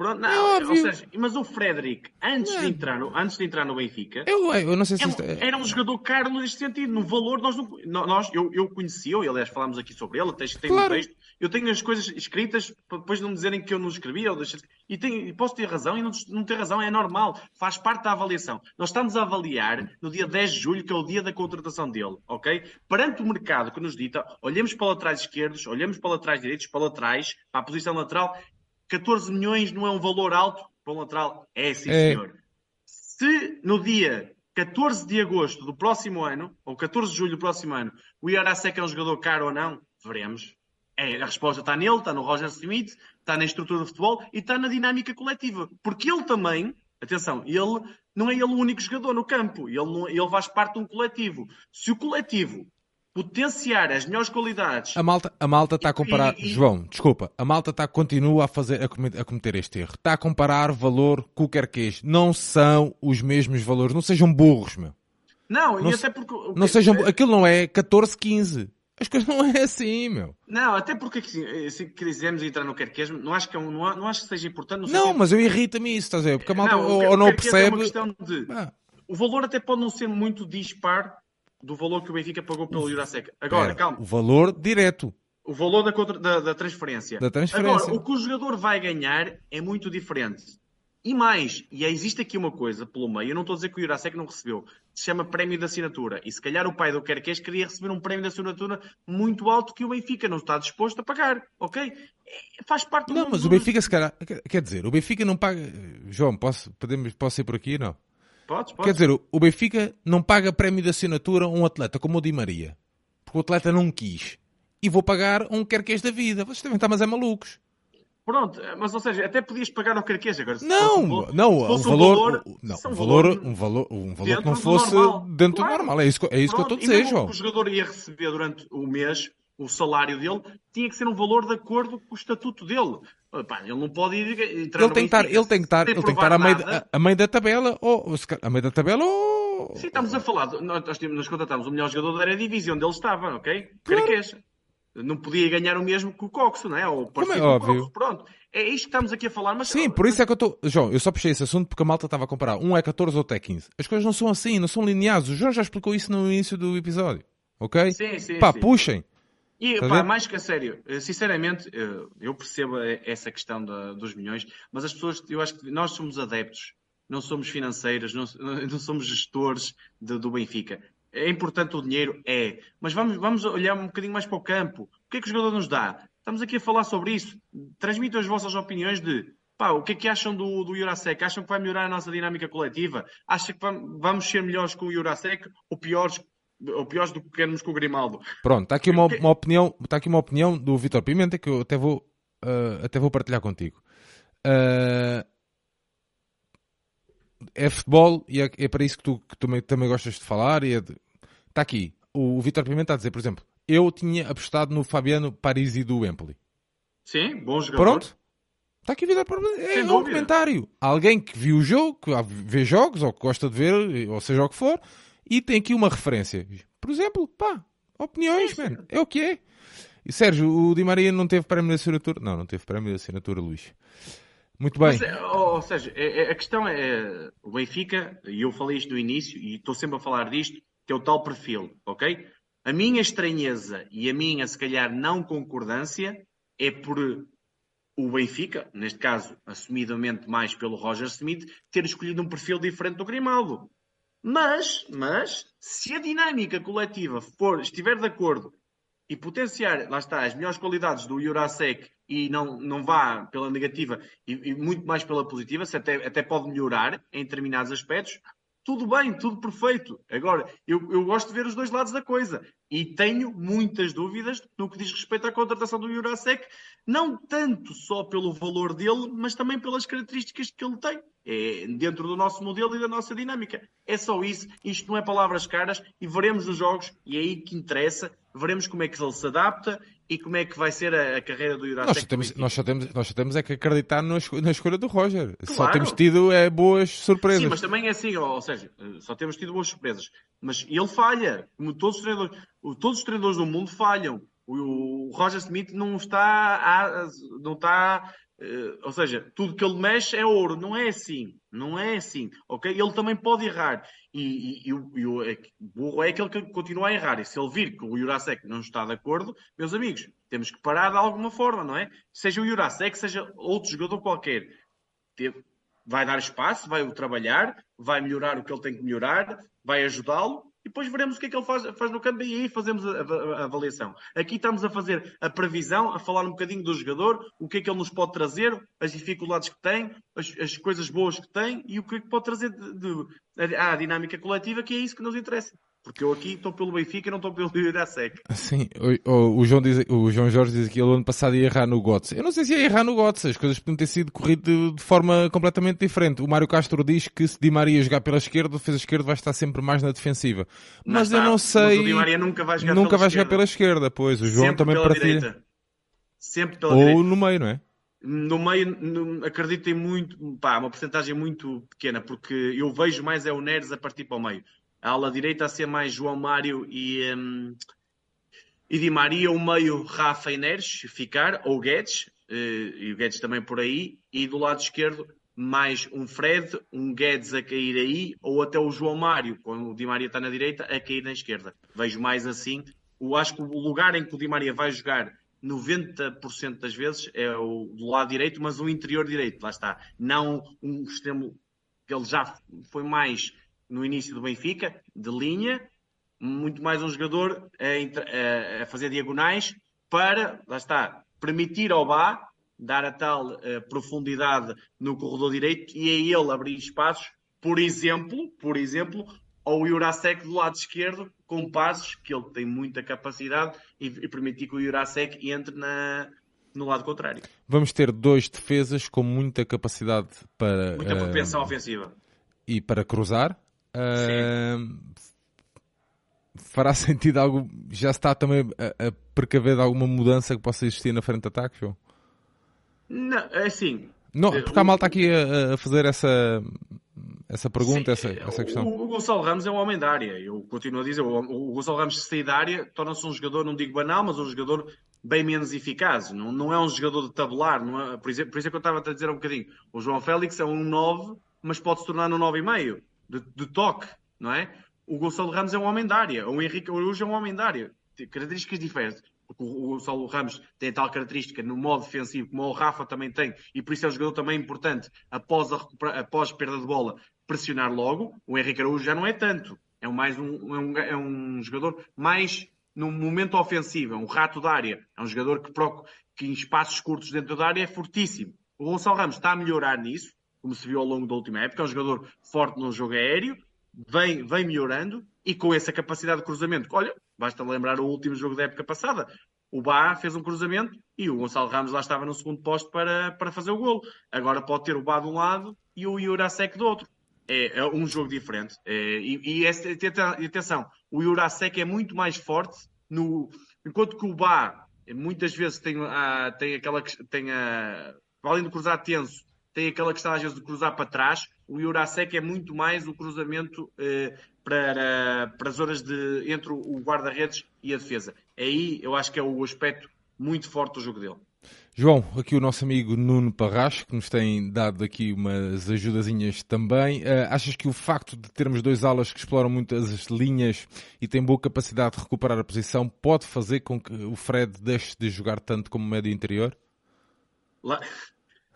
Pronto, não, É ou seja, mas o Frederick, antes, Não. de entrar no, antes de entrar no Benfica, Eu, eu não sei se é um- isto é- era um jogador caro neste sentido. No valor, nós, não, nós eu, eu conhecia, e aliás falámos aqui sobre ele, até tem Claro. um texto. Eu tenho as coisas escritas para depois não me dizerem que eu não escrevi. Ou deixa- e, tenho, posso ter razão e não, não ter razão, é normal. Faz parte da avaliação. Nós estamos a avaliar no dia 10 de julho, que é o dia da contratação dele, ok? Perante o mercado que nos dita, olhemos para laterais esquerdos, olhemos para laterais direitos, para laterais, para a posição lateral. 14 milhões não é um valor alto para um lateral? É sim, É. senhor. Se no dia 14 de agosto do próximo ano, ou 14 de julho do próximo ano, o Iarasek é um jogador caro ou não, veremos. É, a resposta está nele, está no Roger Smith, está na estrutura do futebol e está na dinâmica coletiva. Porque ele também, atenção, ele não é ele o único jogador no campo, ele, não- ele faz parte de um coletivo. Se o coletivo potenciar as melhores qualidades A malta, a malta está a comparar. E- e- João, desculpa. A malta está, continua a, fazer, a, cometer, a cometer este erro. Está a comparar valor com o querquês. Não são os mesmos valores. Não sejam burros, meu. Não, Não e se- até porque. o Não que- sejam, aquilo não é 14, 15. As coisas não é assim, meu. Não, até porque assim, assim que quisemos entrar no Querquês, não acho que, é um- não, não acho que seja importante. Não, sentido- mas eu irrita-me isso, estás a ver? Porque a malta Não, o ou, Quer- ou não o Querquês É uma percebe. questão de, Ah, o valor até pode não ser muito dispar do valor que o Benfica pagou pelo Jurasek. Agora, espera, calma. O valor direto. O valor da, contra- da- da transferência. Da transferência. Agora, o que o jogador vai ganhar é muito diferente. E mais, e existe aqui uma coisa pelo meio, eu não estou a dizer que o Jurasek não recebeu, se chama prémio de assinatura. E se calhar o pai do Querquês queria receber um prémio de assinatura muito alto que o Benfica não está disposto a pagar, ok? É- faz parte do Não, mas o Benfica, se calhar. quer- Quer dizer, o Benfica não paga. João, posso, podemos, posso ir por aqui? Não. Podes, podes. Quer dizer, o- Benfica não paga prémio de assinatura a um atleta como o Di Maria. Porque o atleta não quis. E vou pagar um querquês da vida. Vocês também estão, mas é malucos. Pronto, mas ou seja, até podias pagar ao Querquês agora. Não, um não, um valor, um não, é um valor, um valor, um valor que não do fosse normal. dentro Claro. do normal. É isso, que- é isso que eu estou a dizer, João. o jogador ia receber durante o mês o salário dele, tinha que ser um valor de acordo com o estatuto dele. Pá, ele não pode ir entrar Ele tem que estar, ele tem que estar, ele tem que estar a meio, da- a meio da tabela ou a meio da tabela ou Sim, estamos a falar, nós, nós contratámos o melhor jogador da Eredivisie, onde ele estava, ok? Claro. Não podia ganhar o mesmo que o Coxo, não é? Ou Como é óbvio. Coxo. Pronto. É isto que estamos aqui a falar, mas... Sim, por isso é que eu estou. João, eu só puxei esse assunto porque a malta estava a comparar. Um é 14 ou outro é 15. As coisas não são assim, não são lineares. O João já explicou isso no início do episódio. Ok? Sim, sim, Pá, sim. puxem. E, pá, mais que a sério, eh, sinceramente, eh, eu percebo eh, essa questão da- dos milhões, mas as pessoas, eu acho que nós somos adeptos, não somos financeiros, não, não somos gestores de- do Benfica. É importante o dinheiro? É. Mas vamos, vamos olhar um bocadinho mais para o campo. O que é que o jogador nos dá? Estamos aqui a falar sobre isso. Transmitam as vossas opiniões de pá, o que é que acham do, do Jurasek? Acham que vai melhorar a nossa dinâmica coletiva? Acham que vam- vamos ser melhores com o Jurasek ou piores, ou piores do que queremos com o Grimaldo? Pronto, está aqui uma, uma opinião, está aqui uma opinião do Vitor Pimenta que eu até vou, ah, até vou partilhar contigo. Ah, é futebol e é, é para isso que tu que também, também gostas de falar. E é de- Está aqui. O, o Vitor Pimenta a dizer, por exemplo, eu tinha apostado no Fabiano Parisi do Empoli. Sim, bom jogador. Pronto. Está aqui o Vitor Pimenta. É um comentário. Alguém que viu o jogo, que vê jogos, ou que gosta de ver, ou seja o que for, e tem aqui uma referência. Por exemplo, pá, opiniões, Sim, man. É o que é. E Sérgio, o Di Maria não teve prémio de assinatura? Não, não teve prémio de assinatura, Luís. Muito bem. Mas, é, ou, ou seja, é- é- a questão é o Benfica, e eu falei isto no início, e estou sempre a falar disto, que é o tal perfil, ok? A minha estranheza e a minha, se calhar, não concordância é por o Benfica, neste caso, assumidamente mais pelo Roger Smith, ter escolhido um perfil diferente do Grimaldo. Mas, mas, se a dinâmica coletiva for, estiver de acordo e potenciar, lá está, as melhores qualidades do Jurasek e não, não vá pela negativa e, e muito mais pela positiva, se até, até pode melhorar em determinados aspectos, tudo bem, tudo perfeito. Agora, eu, eu gosto de ver os dois lados da coisa e tenho muitas dúvidas no que diz respeito à contratação do Jurasek, não tanto só pelo valor dele, mas também pelas características que ele tem é, dentro do nosso modelo e da nossa dinâmica. É só isso, isto não é palavras caras e veremos os jogos, e é aí que interessa, veremos como é que ele se adapta e como é que vai ser a, a carreira do Jurasek. Nós só temos, nós só temos, nós só temos é que acreditar na, na escolha do Roger. Claro. Só temos tido é, boas surpresas. Sim, mas também é assim, ou seja, só temos tido boas surpresas. Mas ele falha, como todos os treinadores, todos os treinadores do mundo falham. O, Roger Smith não está, a, não está ou seja, tudo que ele mexe é ouro. Não é assim. Não é assim. Ok? Ele também pode errar. E, e, e, o, e o é, burro é aquele que continua a errar. E se ele vir que o Jurasek não está de acordo, meus amigos, temos que parar de alguma forma, não é? Seja o Jurasek, seja outro jogador qualquer. Vai dar espaço, vai o trabalhar, vai melhorar o que ele tem que melhorar, vai ajudá-lo e depois veremos o que é que ele faz, faz no campo e aí fazemos a, a, a, avaliação. Aqui estamos a fazer a previsão, a falar um bocadinho do jogador, o que é que ele nos pode trazer, as dificuldades que tem, as, as coisas boas que tem e o que é que pode trazer de, de, à dinâmica coletiva, que é isso que nos interessa. Porque eu aqui estou pelo Benfica e não estou pelo Irasec. Sim, o, o, João diz, o João Jorge diz que ele ano passado ia errar no GOTS. Eu não sei se ia errar no GOTS, as coisas podiam ter sido corridas de, forma completamente diferente. O Mário Castro diz que se Di Maria jogar pela esquerda, o defesa esquerda vai estar sempre mais na defensiva. Mas, mas eu não sei. Mas o Di Maria nunca vai jogar, nunca pela, vai esquerda. jogar pela esquerda. Pois, o João sempre também pela partilha. Direita. Sempre pela Ou direita. no meio, não é? No meio, no, acredito em muito, pá, uma porcentagem muito pequena, porque eu vejo mais é o Neres a partir para o meio a ala direita a ser mais João Mário e, um, e Di Maria, o meio Rafa e Neres ficar, ou Guedes, uh, e o Guedes também por aí, e do lado esquerdo mais um Fred, um Guedes a cair aí, ou até o João Mário, quando o Di Maria está na direita, a cair na esquerda. Vejo mais assim. Eu acho que o lugar em que o Di Maria vai jogar 90% das vezes é o do lado direito, mas o interior direito, lá está. Não um extremo que ele já foi mais no início do Benfica, de linha, muito mais um jogador a, a, fazer diagonais para, lá está, permitir ao Bá dar a tal uh, profundidade no corredor direito e a ele abrir espaços, por exemplo, por exemplo, ao Jurasek do lado esquerdo, com passos que ele tem muita capacidade e, e permitir que o Jurasek entre na, no lado contrário. Vamos ter dois defesas com muita capacidade para. Muita propensão uh, ofensiva. E para cruzar, Uh, fará sentido algo. Já está também a, a precaver de alguma mudança que possa existir na frente de ataque, João? Não, é assim. Não, porque a malta aqui a, a fazer essa, essa pergunta, essa, essa questão. O, o, Gonçalo Ramos é um homem da área. Eu continuo a dizer, o, o Gonçalo Ramos, se sair da área, torna-se um jogador, não digo banal, mas um jogador bem menos eficaz. Não, não é um jogador de tabular. Não é, por, isso, por isso é que eu estava a dizer um bocadinho. O João Félix é um 9, mas pode se tornar um 9,5 de, de toque, não é? O Gonçalo Ramos é um homem da área, o Henrique Araújo é um homem da área. Características diferentes. Porque o Gonçalo Ramos tem tal característica no modo defensivo, como o Rafa também tem, e por isso é um jogador também importante, após a, após a perda de bola, pressionar logo. O Henrique Araújo já não é tanto. É mais um, é um, é um jogador mais no momento ofensivo, é um rato da área. É um jogador que, que em espaços curtos dentro da área é fortíssimo. O Gonçalo Ramos está a melhorar nisso, como se viu ao longo da última época. É um jogador forte no jogo aéreo, vem, vem melhorando e com essa capacidade de cruzamento. Olha, basta lembrar o último jogo da época passada. O Bá fez um cruzamento e o Gonçalo Ramos lá estava no segundo posto para, para fazer o golo. Agora pode ter o Bá de um lado e o Jurasek do outro. É, é um jogo diferente. É, e, e, e atenção, o Jurasek é muito mais forte no, enquanto que o Bá muitas vezes tem, ah, tem aquela tem a, além de cruzar tenso, tem aquela questão às vezes de cruzar para trás. O Jurasek é muito mais o cruzamento eh, para, para zonas de, entre o guarda-redes e a defesa. Aí eu acho que é o aspecto muito forte do jogo dele. João, aqui o nosso amigo Nuno Parracho, que nos tem dado aqui umas ajudazinhas também. Uh, achas que o facto de termos dois alas que exploram muitas as linhas e têm boa capacidade de recuperar a posição pode fazer com que o Fred deixe de jogar tanto como médio interior? Lá,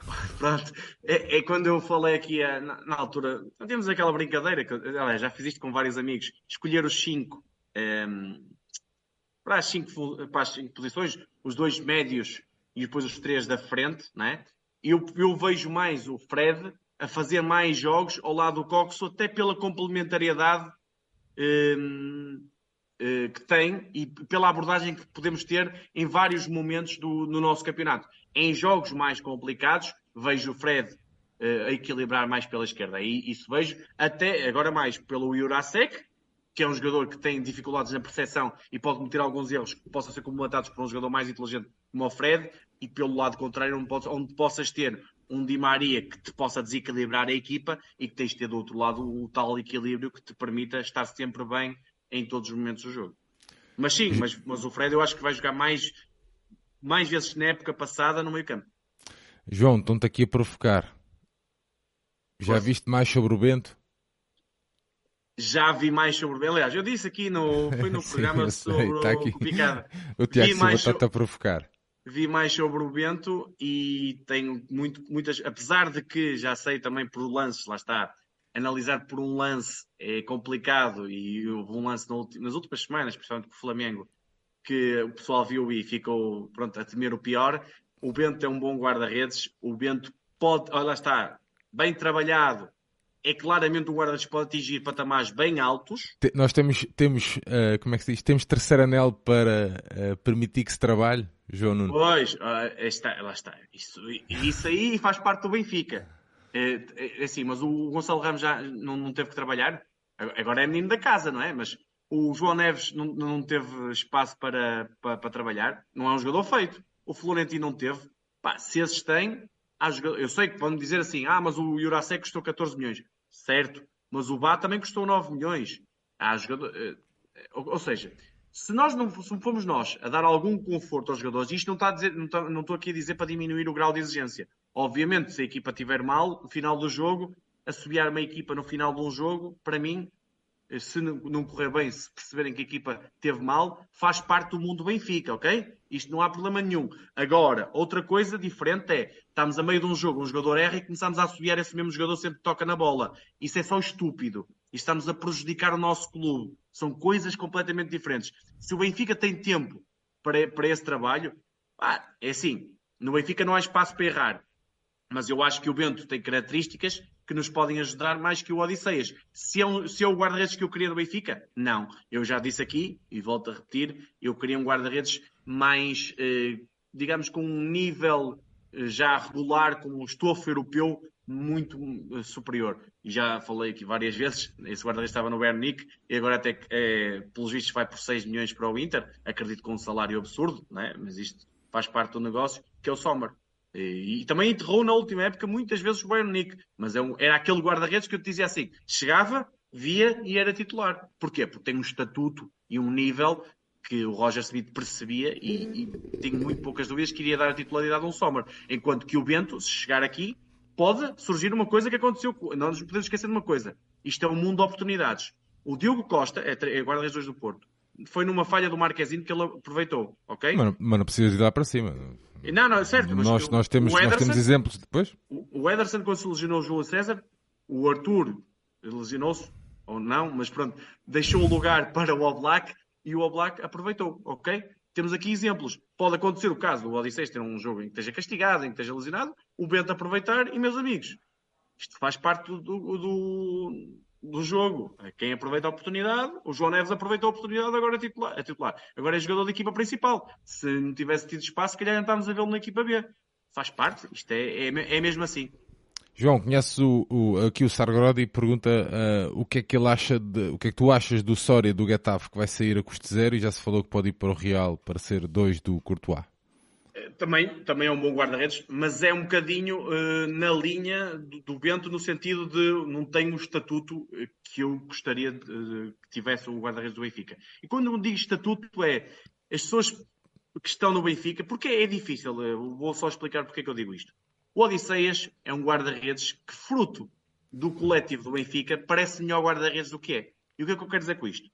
Pronto, é, é, quando eu falei aqui eh, na, na, altura, temos aquela brincadeira, que aliás, já fiz isto com vários amigos, escolher os cinco um, ehm, para, as cinco para as cinco posições, os dois médios e depois os três da frente, né? eu, eu vejo mais o Fred a fazer mais jogos ao lado do Coxo, até pela complementariedade hum, eh, que tem e pela abordagem que podemos ter em vários momentos do, no nosso campeonato. Em jogos mais complicados, vejo o Fred uh, a equilibrar mais pela esquerda. E isso vejo até agora mais pelo Jurasek, que é um jogador que tem dificuldades na percepção e pode cometer alguns erros que possam ser comatados por um jogador mais inteligente como o Fred, e pelo lado contrário, onde, onde possas ter um Di Maria que te possa desequilibrar a equipa e que tens de ter do outro lado o tal equilíbrio que te permita estar sempre bem em todos os momentos do jogo. Mas sim, mas, mas o Fred eu acho que vai jogar mais, mais vezes na época passada no meio campo. João, estão-te aqui a provocar. Já Posso? viste mais sobre o Bento? Já vi mais sobre o Bento. Aliás, eu disse aqui no, foi no programa Sim, sobre tá aqui. o Picada. O Tiago Silva está-te a provocar. Vi mais sobre o Bento e tenho muito, muitas. Apesar de que já sei também por lances, lá está, analisar por um lance é complicado e houve um lance nas últimas semanas, principalmente com o Flamengo, que o pessoal viu e ficou pronto, a temer o pior. O Bento é um bom guarda-redes, o Bento pode, olha lá está, bem trabalhado, é claramente um guarda-redes que pode atingir patamares bem altos. Nós temos, temos uh, como é que se diz? Temos terceiro anel para uh, permitir que se trabalhe, João Nuno. Pois, uh, está, lá está. Isso, isso aí faz parte do Benfica. É, é, é, assim, mas o Gonçalo Ramos já não, não, teve que trabalhar. Agora é menino da casa, não é? Mas o João Neves não, não teve espaço para, para, para, trabalhar. Não é um jogador feito. O Florentino não teve. Pá, se esses têm, eu sei que podem dizer assim, ah, mas o Jurasek custou 14 milhões. Certo, mas o Bá também custou 9 milhões. Há jogador... Eh, ou seja, se nós não se formos nós a dar algum conforto aos jogadores, isto não está a dizer, não, está, não estou aqui a dizer para diminuir o grau de exigência. Obviamente, se a equipa estiver mal, no final do jogo, assobiar uma equipa no final de um jogo, para mim, se não correr bem, se perceberem que a equipa teve mal, faz parte do mundo Benfica, ok? Isto não há problema nenhum. Agora, outra coisa diferente é, estamos a meio de um jogo, um jogador erra e começamos a assobiar esse mesmo jogador sempre que toca na bola. Isso é só estúpido e estamos a prejudicar o nosso clube. São coisas completamente diferentes. Se o Benfica tem tempo para, para esse trabalho, é assim, no Benfica não há espaço para errar. Mas eu acho que o Bento tem características que nos podem ajudar mais que o Odisseias. Se é, um, se é o guarda-redes que eu queria no Benfica? Não. Eu já disse aqui, e volto a repetir, eu queria um guarda-redes mais, eh, digamos, com um nível eh, já regular, com um estofo europeu muito uh, superior. Já falei aqui várias vezes, esse guarda-redes estava no Bernic e agora até é, pelos vistos vai por 6 milhões para o Inter, acredito com um salário absurdo, né? mas isto faz parte do negócio, que é o Sommer. E, e também enterrou na última época muitas vezes o Bayern mas é um, era aquele guarda-redes que eu te dizia assim, chegava, via e era titular. Porquê? Porque tem um estatuto e um nível que o Roger Smith percebia e, e tenho muito poucas dúvidas que iria dar a titularidade a um Sommer. Enquanto que o Bento, se chegar aqui, pode surgir uma coisa que aconteceu. Não nos podemos esquecer de uma coisa. Isto é um mundo de oportunidades. O Diogo Costa, é, é guarda-redes do Porto, foi numa falha do Marquezine que ele aproveitou, ok? Mas, mas não precisas ir lá para cima. Não, não, é certo. nós, nós, temos, Ederson, nós temos exemplos depois. O Ederson, quando se lesionou o Júlio César, o Arthur lesionou-se, ou não, mas pronto, deixou o lugar para o Oblak e o Oblak aproveitou, ok? temos aqui exemplos. Pode acontecer o caso do Odisseus ter um jogo em que esteja castigado, em que esteja lesionado, o Bento aproveitar e, meus amigos, isto faz parte do, do, do jogo. Quem aproveita a oportunidade, o João Neves aproveitou a oportunidade, agora é titular. É, titular. Agora é jogador da equipa principal. Se não tivesse tido espaço, se calhar estávamos a vê-lo na equipa B. Faz parte, isto é, é, é mesmo assim. João, conheces o, o, aqui o Sargrodi pergunta uh, o que é que ele acha de, o que é que tu achas do Soria do Getafe que vai sair a custo zero e já se falou que pode ir para o Real para ser dois do Courtois. Eh, também, também é um bom guarda-redes, mas é um bocadinho uh, na linha do, do, Bento no sentido de não tem o estatuto que eu gostaria de, de, que tivesse o guarda-redes do Benfica. E quando eu digo estatuto é as pessoas que estão no Benfica, porque é difícil, vou só explicar porque é que eu digo isto. O Odisseias é um guarda-redes que, fruto do coletivo do Benfica, parece melhor guarda-redes do que é. E o que é que eu quero dizer com isto?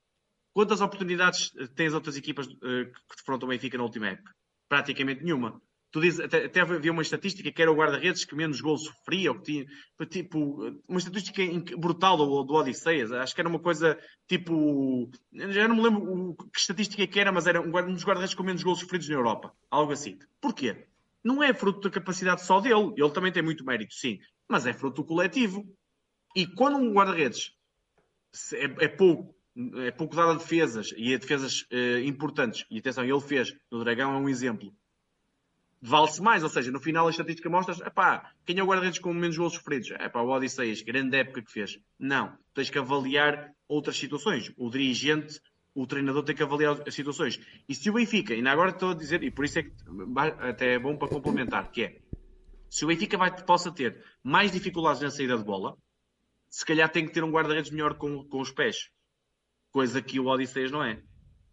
Quantas oportunidades eh, têm as outras equipas uh, que defrontam o Benfica na última época? Praticamente nenhuma. Tu dizes, até, até havia uma estatística que era o guarda-redes que menos gols sofria, ou que tinha, tipo, uma estatística brutal do, do Odisseias. Acho que era uma coisa tipo. Já não me lembro que estatística que era, mas era um, um dos guarda-redes com menos gols sofridos na Europa. Algo assim. Porquê? não é fruto da capacidade só dele. Ele também tem muito mérito, sim, mas é fruto do coletivo. E quando um guarda-redes é, é, pouco, é pouco dado a defesas e a defesas uh, importantes, e atenção, ele fez no Dragão, é um exemplo, vale-se mais, ou seja, no final a estatística mostra epá, quem é o guarda-redes com menos gols sofridos? É pá, o Odisseias, grande época que fez. Não, tens que avaliar outras situações. O dirigente, o treinador tem que avaliar as situações. E se o Benfica, e agora estou a dizer, e por isso é que até é bom para complementar, que é, se o Benfica vai, possa ter mais dificuldades na saída de bola, se calhar tem que ter um guarda-redes melhor com, com os pés. Coisa que o Odisseias não é.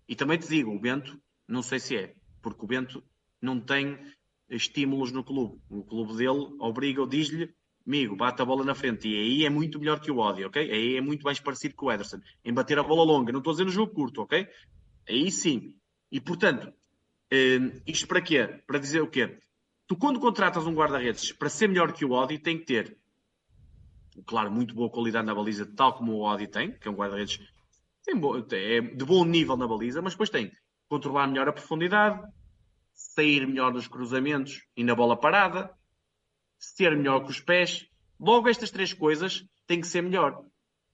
E também te digo, o Bento, não sei se é, porque o Bento não tem estímulos no clube. O clube dele obriga, diz-lhe, amigo, bate a bola na frente. E aí é muito melhor que o Odi, ok? Aí é muito mais parecido com o Ederson. Em bater a bola longa. Não estou a dizer no jogo curto, ok? Aí sim. E portanto, eh, isto para quê? Para dizer o quê? Tu, quando contratas um guarda-redes para ser melhor que o Odi, tem que ter, claro, muito boa qualidade na baliza, tal como o Odi tem, que é um guarda-redes é de bom nível na baliza, mas depois tem controlar melhor a profundidade, sair melhor nos cruzamentos e na bola parada, ser melhor com os pés. Logo, estas três coisas têm que ser melhor.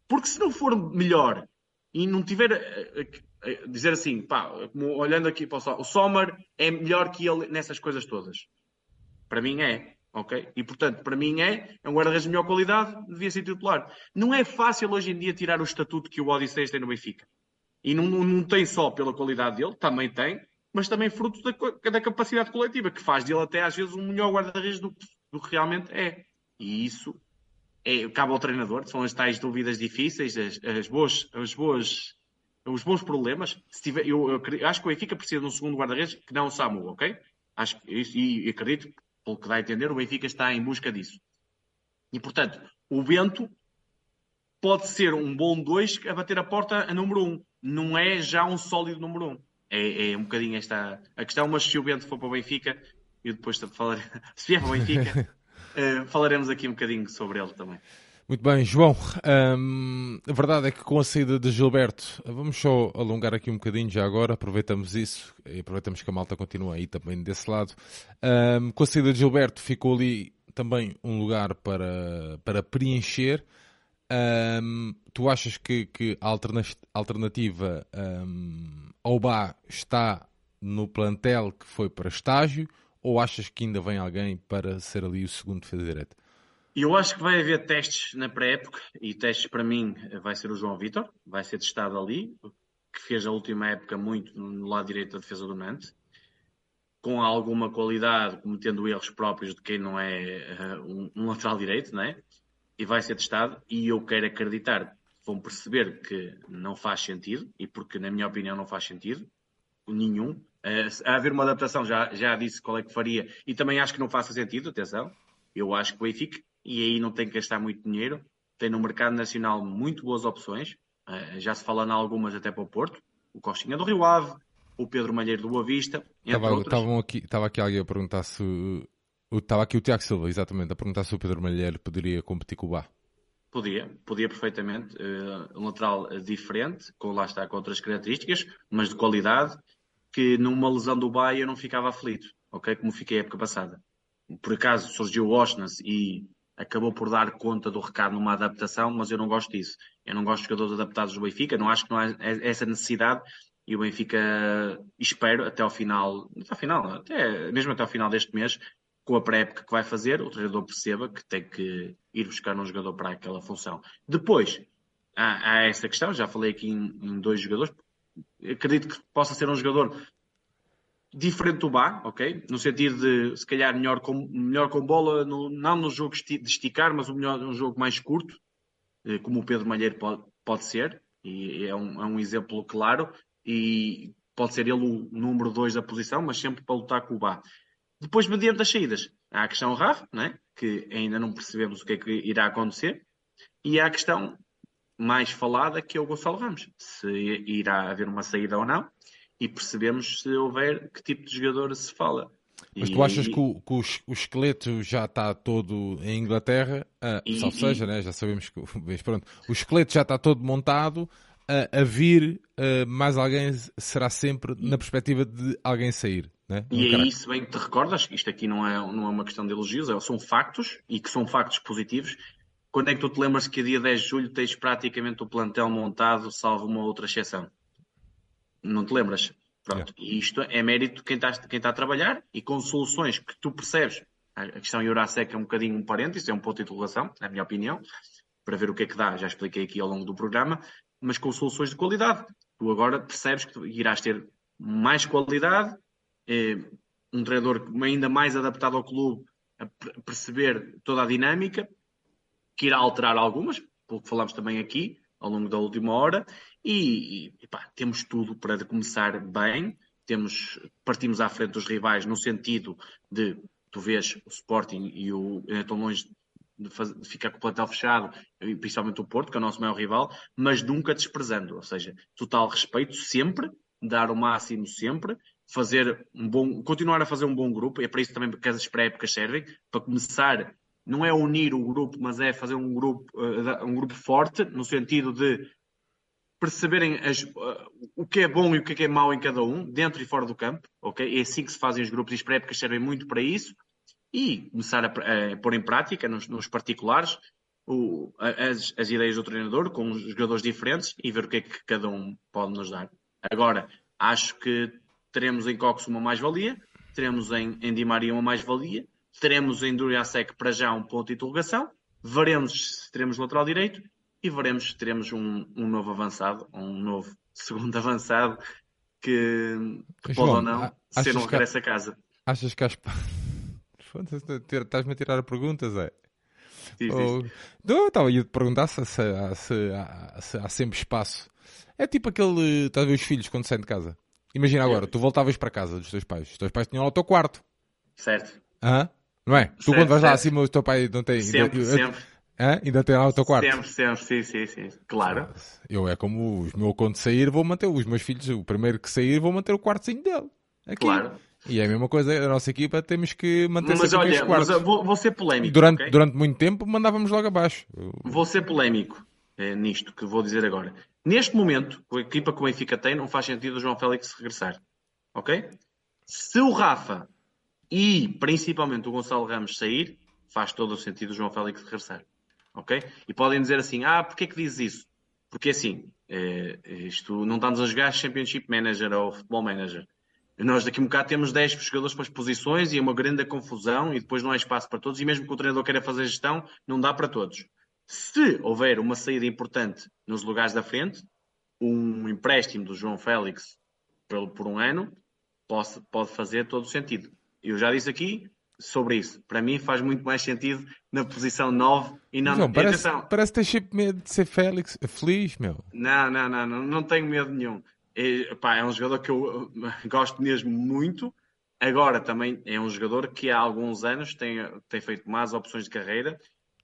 Porque se não for melhor e não tiver a, a, a dizer assim, pá, olhando aqui para o Sommer é melhor que ele nessas coisas todas. Para mim é, ok? E portanto, para mim é, é um guarda-redes de melhor qualidade, devia ser titular. Não é fácil hoje em dia tirar o estatuto que o Odisseus tem no Benfica. E não, não, não tem só pela qualidade dele, também tem, mas também fruto da, da capacidade coletiva, que faz dele até às vezes um melhor guarda-redes do, do, que realmente é. E isso é, cabe ao treinador, são as tais dúvidas difíceis, as, as boas, as boas, os bons problemas. Se tiver, eu, eu, acho que o Benfica precisa de um segundo guarda-redes que não o Samu, ok? Acho, e, e acredito, pelo que dá a entender, o Benfica está em busca disso. E portanto, o Bento pode ser um bom 2 a bater a porta a número 1. Um. Não é já um sólido número 1. Um é, é um bocadinho esta a questão, mas se o Bento for para o Benfica, e depois falar, se vier para o Benfica, uh, falaremos aqui um bocadinho sobre ele também. Muito bem, João. Um, a verdade é que com a saída de Gilberto, vamos só alongar aqui um bocadinho já agora, aproveitamos isso e aproveitamos que a malta continua aí também desse lado. Um, com a saída de Gilberto ficou ali também um lugar para, para preencher. Um, tu achas que, que a alternativa ao Bá está no plantel que foi para estágio ou achas que ainda vem alguém para ser ali o segundo defesa direito? Eu acho que vai haver testes na pré-época e testes para mim vai ser o João Vitor, vai ser testado ali, que fez a última época muito no lado direito da defesa do Nantes, com alguma qualidade, cometendo erros próprios de quem não é uh, um, lateral direito, não é? e vai ser testado e eu quero acreditar vão perceber que não faz sentido e porque na minha opinião não faz sentido nenhum uh, a haver uma adaptação já, já disse qual é que faria e também acho que não faça sentido, atenção eu acho que o Benfica e aí não tem que gastar muito dinheiro tem no mercado nacional muito boas opções uh, já se fala em algumas até para o Porto o Costinha do Rio Ave o Pedro Malheiro do Boa Vista estava, aqui, estava aqui alguém a perguntar se Estava aqui o Tiago Silva, exatamente, a perguntar se o Pedro Malheiro poderia competir com o Bá. Podia, podia perfeitamente. Uh, um lateral diferente, com lá está com outras características, mas de qualidade, que numa lesão do Bá eu não ficava aflito, ok? Como fiquei a época passada. Por acaso surgiu o Oshness e acabou por dar conta do recado numa adaptação, mas eu não gosto disso. Eu não gosto de jogadores adaptados do Benfica, não acho que não há essa necessidade e o Benfica espero até ao final, até ao final, até, mesmo até ao final deste mês, com a pré-época que vai fazer, o treinador perceba que tem que ir buscar um jogador para aquela função. Depois, há, há essa questão, já falei aqui em, em, dois jogadores, acredito que possa ser um jogador diferente do Bá, ok? No sentido de, se calhar, melhor com, melhor com bola, no, não no jogo de esticar, mas um, melhor, um jogo mais curto, eh, como o Pedro Malheiro pode, pode ser, e é um, é um exemplo claro, e pode ser ele o número 2 da posição, mas sempre para lutar com o Bá. Depois, mediante as saídas, há a questão RAF, né? que ainda não percebemos o que é que irá acontecer, e há a questão mais falada, que é o Gonçalo Ramos, se irá haver uma saída ou não, e percebemos se houver que tipo de jogador se fala. Mas tu achas que, o, que o, esqueleto já está todo em Inglaterra, uh, e, salvo seja, né? já sabemos que mas pronto, o esqueleto já está todo montado, uh, a vir uh, mais alguém será sempre na perspectiva de alguém sair. Né? E é isso bem que te recordas, isto aqui não é, não é uma questão de elogios, é, são factos e que são factos positivos. Quando é que tu te lembras que a dia 10 de julho tens praticamente o plantel montado, salvo uma outra exceção? Não te lembras? Pronto. Yeah. E isto é mérito de quem está, quem está a trabalhar e com soluções que tu percebes. A questão Eurasec é um bocadinho um parênteses, é um ponto de interrogação, na minha opinião, para ver o que é que dá, já expliquei aqui ao longo do programa, mas com soluções de qualidade. Tu agora percebes que irás ter mais qualidade, eh, um treinador ainda mais adaptado ao clube a perceber toda a dinâmica, que irá alterar algumas, pelo que falamos também aqui ao longo da última hora, e, e temos tudo para começar bem. Temos, partimos à frente dos rivais no sentido de tu vês o Sporting e o estão longe de, fazer, de, ficar com o plantel fechado, principalmente o Porto, que é o nosso maior rival, mas nunca desprezando, ou seja, total respeito sempre, dar o máximo sempre, fazer um bom, continuar a fazer um bom grupo, e é para isso também que as pré-épocas servem, para começar, não é unir o grupo, mas é fazer um grupo, uh, um grupo forte, no sentido de perceberem as, uh, o que é bom e o que é, é mau em cada um, dentro e fora do campo, ok? É assim que se fazem os grupos e as pré-épocas servem muito para isso, e começar a, a pôr em prática nos, nos particulares o, as, as, ideias do treinador com os jogadores diferentes e ver o que é que cada um pode nos dar. Agora, acho que teremos em Cox uma mais-valia, teremos em, em Di Maria uma mais-valia, teremos em Duriasek para já um ponto de interrogação, veremos se teremos lateral direito e veremos se teremos um, um novo avançado, um novo segundo avançado que, que pode ou não ser um regresso a casa. Achas que as... Estás-me a tirar perguntas, é? Sim. Eu estava a perguntar se, se, se, se, há sempre espaço. É tipo aquele. Estás a ver os filhos quando saem de casa? Imagina agora, tu voltavas para casa dos teus pais. Os teus pais tinham lá o teu quarto. Certo. Hã? Não é? Tu quando vais lá acima, o teu pai não tem. Sempre, ainda, sempre. Hã? Ainda tem lá o teu quarto. Sempre, sempre, sim, sim, sim. Claro. Eu é como os meus quando sair, vou manter os meus filhos, o primeiro que sair, vou manter o quartozinho dele. Aqui. Claro. E é a mesma coisa, a nossa equipa temos que manter Mas olha, mas vou, vou, ser polémico. Durante, okay? durante muito tempo mandávamos logo abaixo. Vou ser polémico é, nisto que vou dizer agora. Neste momento, com a equipa que o Benfica tem, não faz sentido o João Félix regressar. Ok? Se o Rafa e principalmente o Gonçalo Ramos sair, faz todo o sentido o João Félix regressar. Ok? E podem dizer assim: ah, porquê que dizes isso? Porque assim, é, isto não estamos a jogar Championship Manager ou Football Manager. Nós daqui a um bocado temos 10 jogadores para as posições e é uma grande confusão e depois não há espaço para todos e mesmo que o treinador queira fazer gestão, não dá para todos. Se houver uma saída importante nos lugares da frente, um empréstimo do João Félix por, um ano pode fazer todo o sentido. Eu já disse aqui sobre isso. Para mim faz muito mais sentido na posição 9 e não... Não, parece, parece ter sempre medo de ser Félix feliz, meu. Não, não, não, não, não tenho medo nenhum. É, pá, é um jogador que eu gosto mesmo muito. Agora também é um jogador que há alguns anos tem, tem feito más opções de carreira.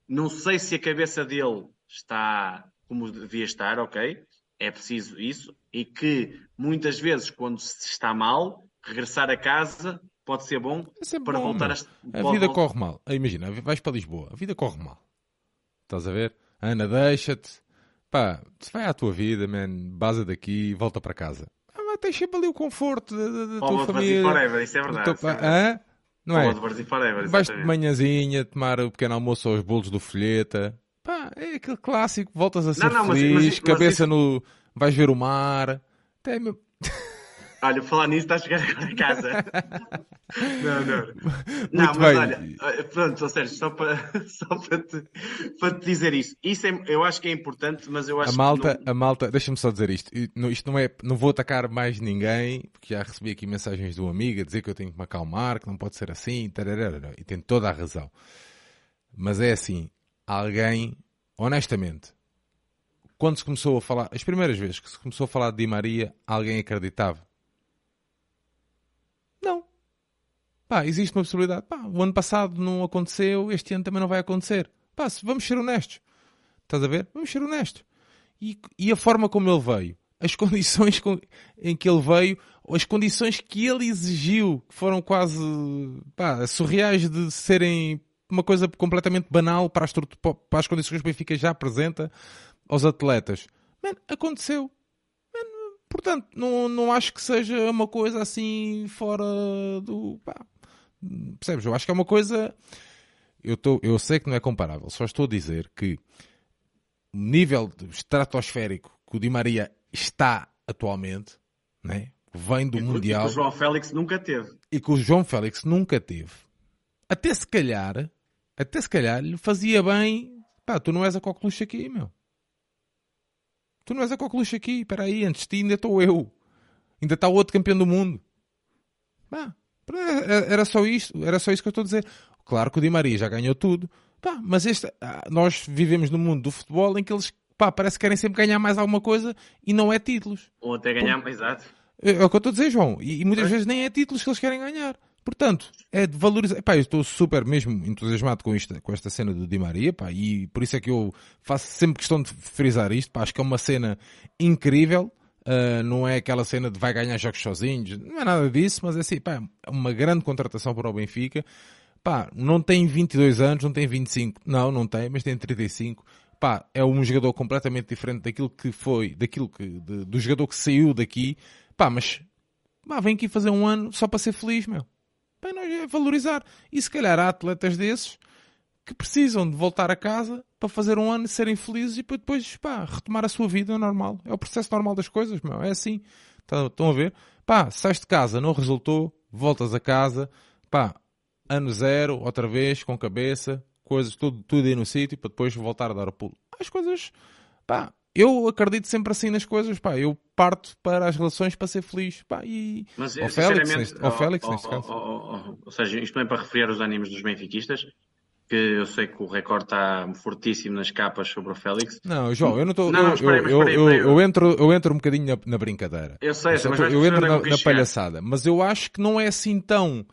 Não sei se a cabeça dele está como devia estar, ok? É preciso isso. E que muitas vezes, quando se está mal, regressar a casa pode ser bom é para bom, voltar a. A vida corre mal. Imagina, vais para Lisboa, a vida corre mal. Estás a ver? Ana, deixa-te Pá, se vai à tua vida, man, base daqui, volta para casa. Ah, mas tens sempre ali o conforto da, da, da tua família. Forever, isso é verdade. Teu, é Não é? Forever, Vais de manhãzinha tomar o pequeno almoço aos bolos do folheta. Pá, é aquele clássico, voltas a ser não, não, feliz, mas, mas, cabeça mas isso... no... Vais ver o mar. Até Olha, falar nisso, está a chegar agora a casa. não, não. não, mas bem. olha, eh, pronto, Sérgio, só para, só para, te, para te dizer isso. Isso é, eu acho que é importante, mas eu acho a malta, que. Não... A malta, deixa-me só dizer isto. Isto não é. Não vou atacar mais ninguém, porque já recebi aqui mensagens do amigo a dizer que eu tenho que me acalmar, que não pode ser assim, tararara, e tem toda a razão. Mas é assim, alguém, honestamente, quando se começou a falar, as primeiras vezes que se começou a falar de Di Maria, alguém acreditava Pá, existe uma possibilidade. Pá, o ano passado não aconteceu, este ano também não vai acontecer. Pá, vamos ser honestos. Estás a ver? Vamos ser honestos. E, e a forma como ele veio, as condições com, em que ele veio, as condições que ele exigiu, que foram quase pá, surreais de serem uma coisa completamente banal para as, para as condições que o Benfica já apresenta aos atletas. Man, aconteceu. Man, Portanto, não, não acho que seja uma coisa assim fora do. Pá, percebes? Eu acho que é uma coisa. Eu, tô, eu sei que não é comparável, só estou a dizer que o nível estratosférico que o Di Maria está atualmente, né? vem do e Mundial. E que o João Félix nunca teve. E que o João Félix nunca teve. Até se calhar, até se calhar lhe fazia bem. Pá, tu não és a coqueluche aqui, meu. Tu não és a coqueluche aqui. Espera aí, antes de ti ainda estou eu. Ainda está o outro campeão do mundo. Pá, era só isto. Era só isso que eu estou a dizer. Claro que o Di Maria já ganhou tudo. Pá, mas este, ah, nós vivemos no mundo do futebol em que eles pá, parece que querem sempre ganhar mais alguma coisa e não é títulos. Ou até ganhar mais, exato. É, é o que eu estou a dizer, João. E, e muitas é. vezes nem é títulos que eles querem ganhar. Portanto, é de valorizar. Pá, eu estou super mesmo entusiasmado com, isto, com esta cena do Di Maria, pá, e por isso é que eu faço sempre questão de frisar isto, pá, acho que é uma cena incrível. Uh, não é aquela cena de vai ganhar jogos sozinhos, não é nada disso, mas é assim, pá, é uma grande contratação para o Benfica. Pá, não tem 22 anos, não tem 25, não, não tem, mas tem 35. Pá, é um jogador completamente diferente daquilo que foi, daquilo que, de, do jogador que saiu daqui. Pá, mas, pá, vem aqui fazer um ano só para ser feliz, meu. Pá, nós é valorizar. E se calhar há atletas desses que precisam de voltar a casa para fazer um ano, serem felizes e depois, pá, retomar a sua vida normal. É o processo normal das coisas, meu. É assim. Tá, estão a ver? Pá, sais de casa, não resultou, voltas a casa, pá, ano zero, outra vez, com cabeça, coisas, tudo, tudo aí no sítio, para depois voltar a dar o pulo. As coisas, pá, eu acredito sempre assim nas coisas, pá, eu parto para as relações para ser feliz, pá, e... Mas, ao Félix, neste, ao Félix, neste caso. Ou seja, isto não é para refriar os ânimos dos benfiquistas, que eu sei que o recorde está fortíssimo nas capas sobre o Félix. Não, João, eu não estou. Eu, eu, eu, eu, eu, entro, eu entro um bocadinho na, na brincadeira. Eu sei, eu, mas eu entro na, na palhaçada, mas eu acho que não é assim tão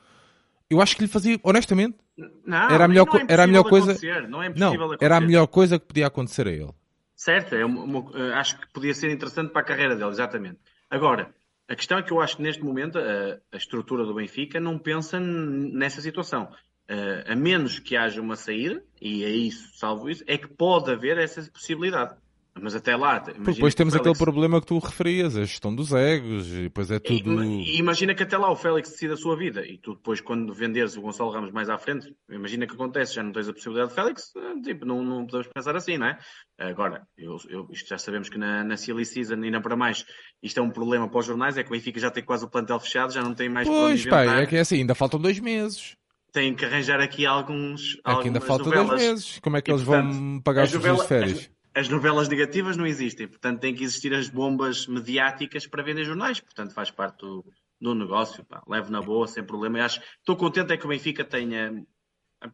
eu acho que lhe fazia, honestamente, não, era a melhor, é era a melhor coisa. Não, é não era a melhor coisa que podia acontecer a ele. Certo, é uma, uma, eh, acho que podia ser interessante para a carreira dele, exatamente. Agora, a questão é que eu acho que neste momento a, a estrutura do Benfica não pensa nessa situação. Uh, a menos que haja uma saída, e é isso, salvo isso, é que pode haver essa possibilidade. Mas até lá. Depois temos Félix... aquele problema que tu referias, a gestão dos egos, e depois é tudo. E, imagina que até lá o Félix decide a sua vida, e tu depois, quando venderes o Gonçalo Ramos mais à frente, imagina que acontece, já não tens a possibilidade de Félix, eh, tipo, não, não podemos pensar assim, não é? Agora, eu, eu, isto já sabemos que na, na Silly Season, e não para mais, isto é um problema para os jornais, é que o Benfica já tem quase o plantel fechado, já não tem mais Pois, pá, é que é assim, ainda faltam dois meses tem que arranjar aqui alguns. É que ainda falta novelas. dois meses. Como é que e, eles portanto, vão pagar os novela, férias? as novelas negativas não existem, portanto tem que existir as bombas mediáticas para vender jornais, portanto faz parte do, do negócio, pá. levo na boa, sem problema. Eu acho, estou contente é que o Benfica tenha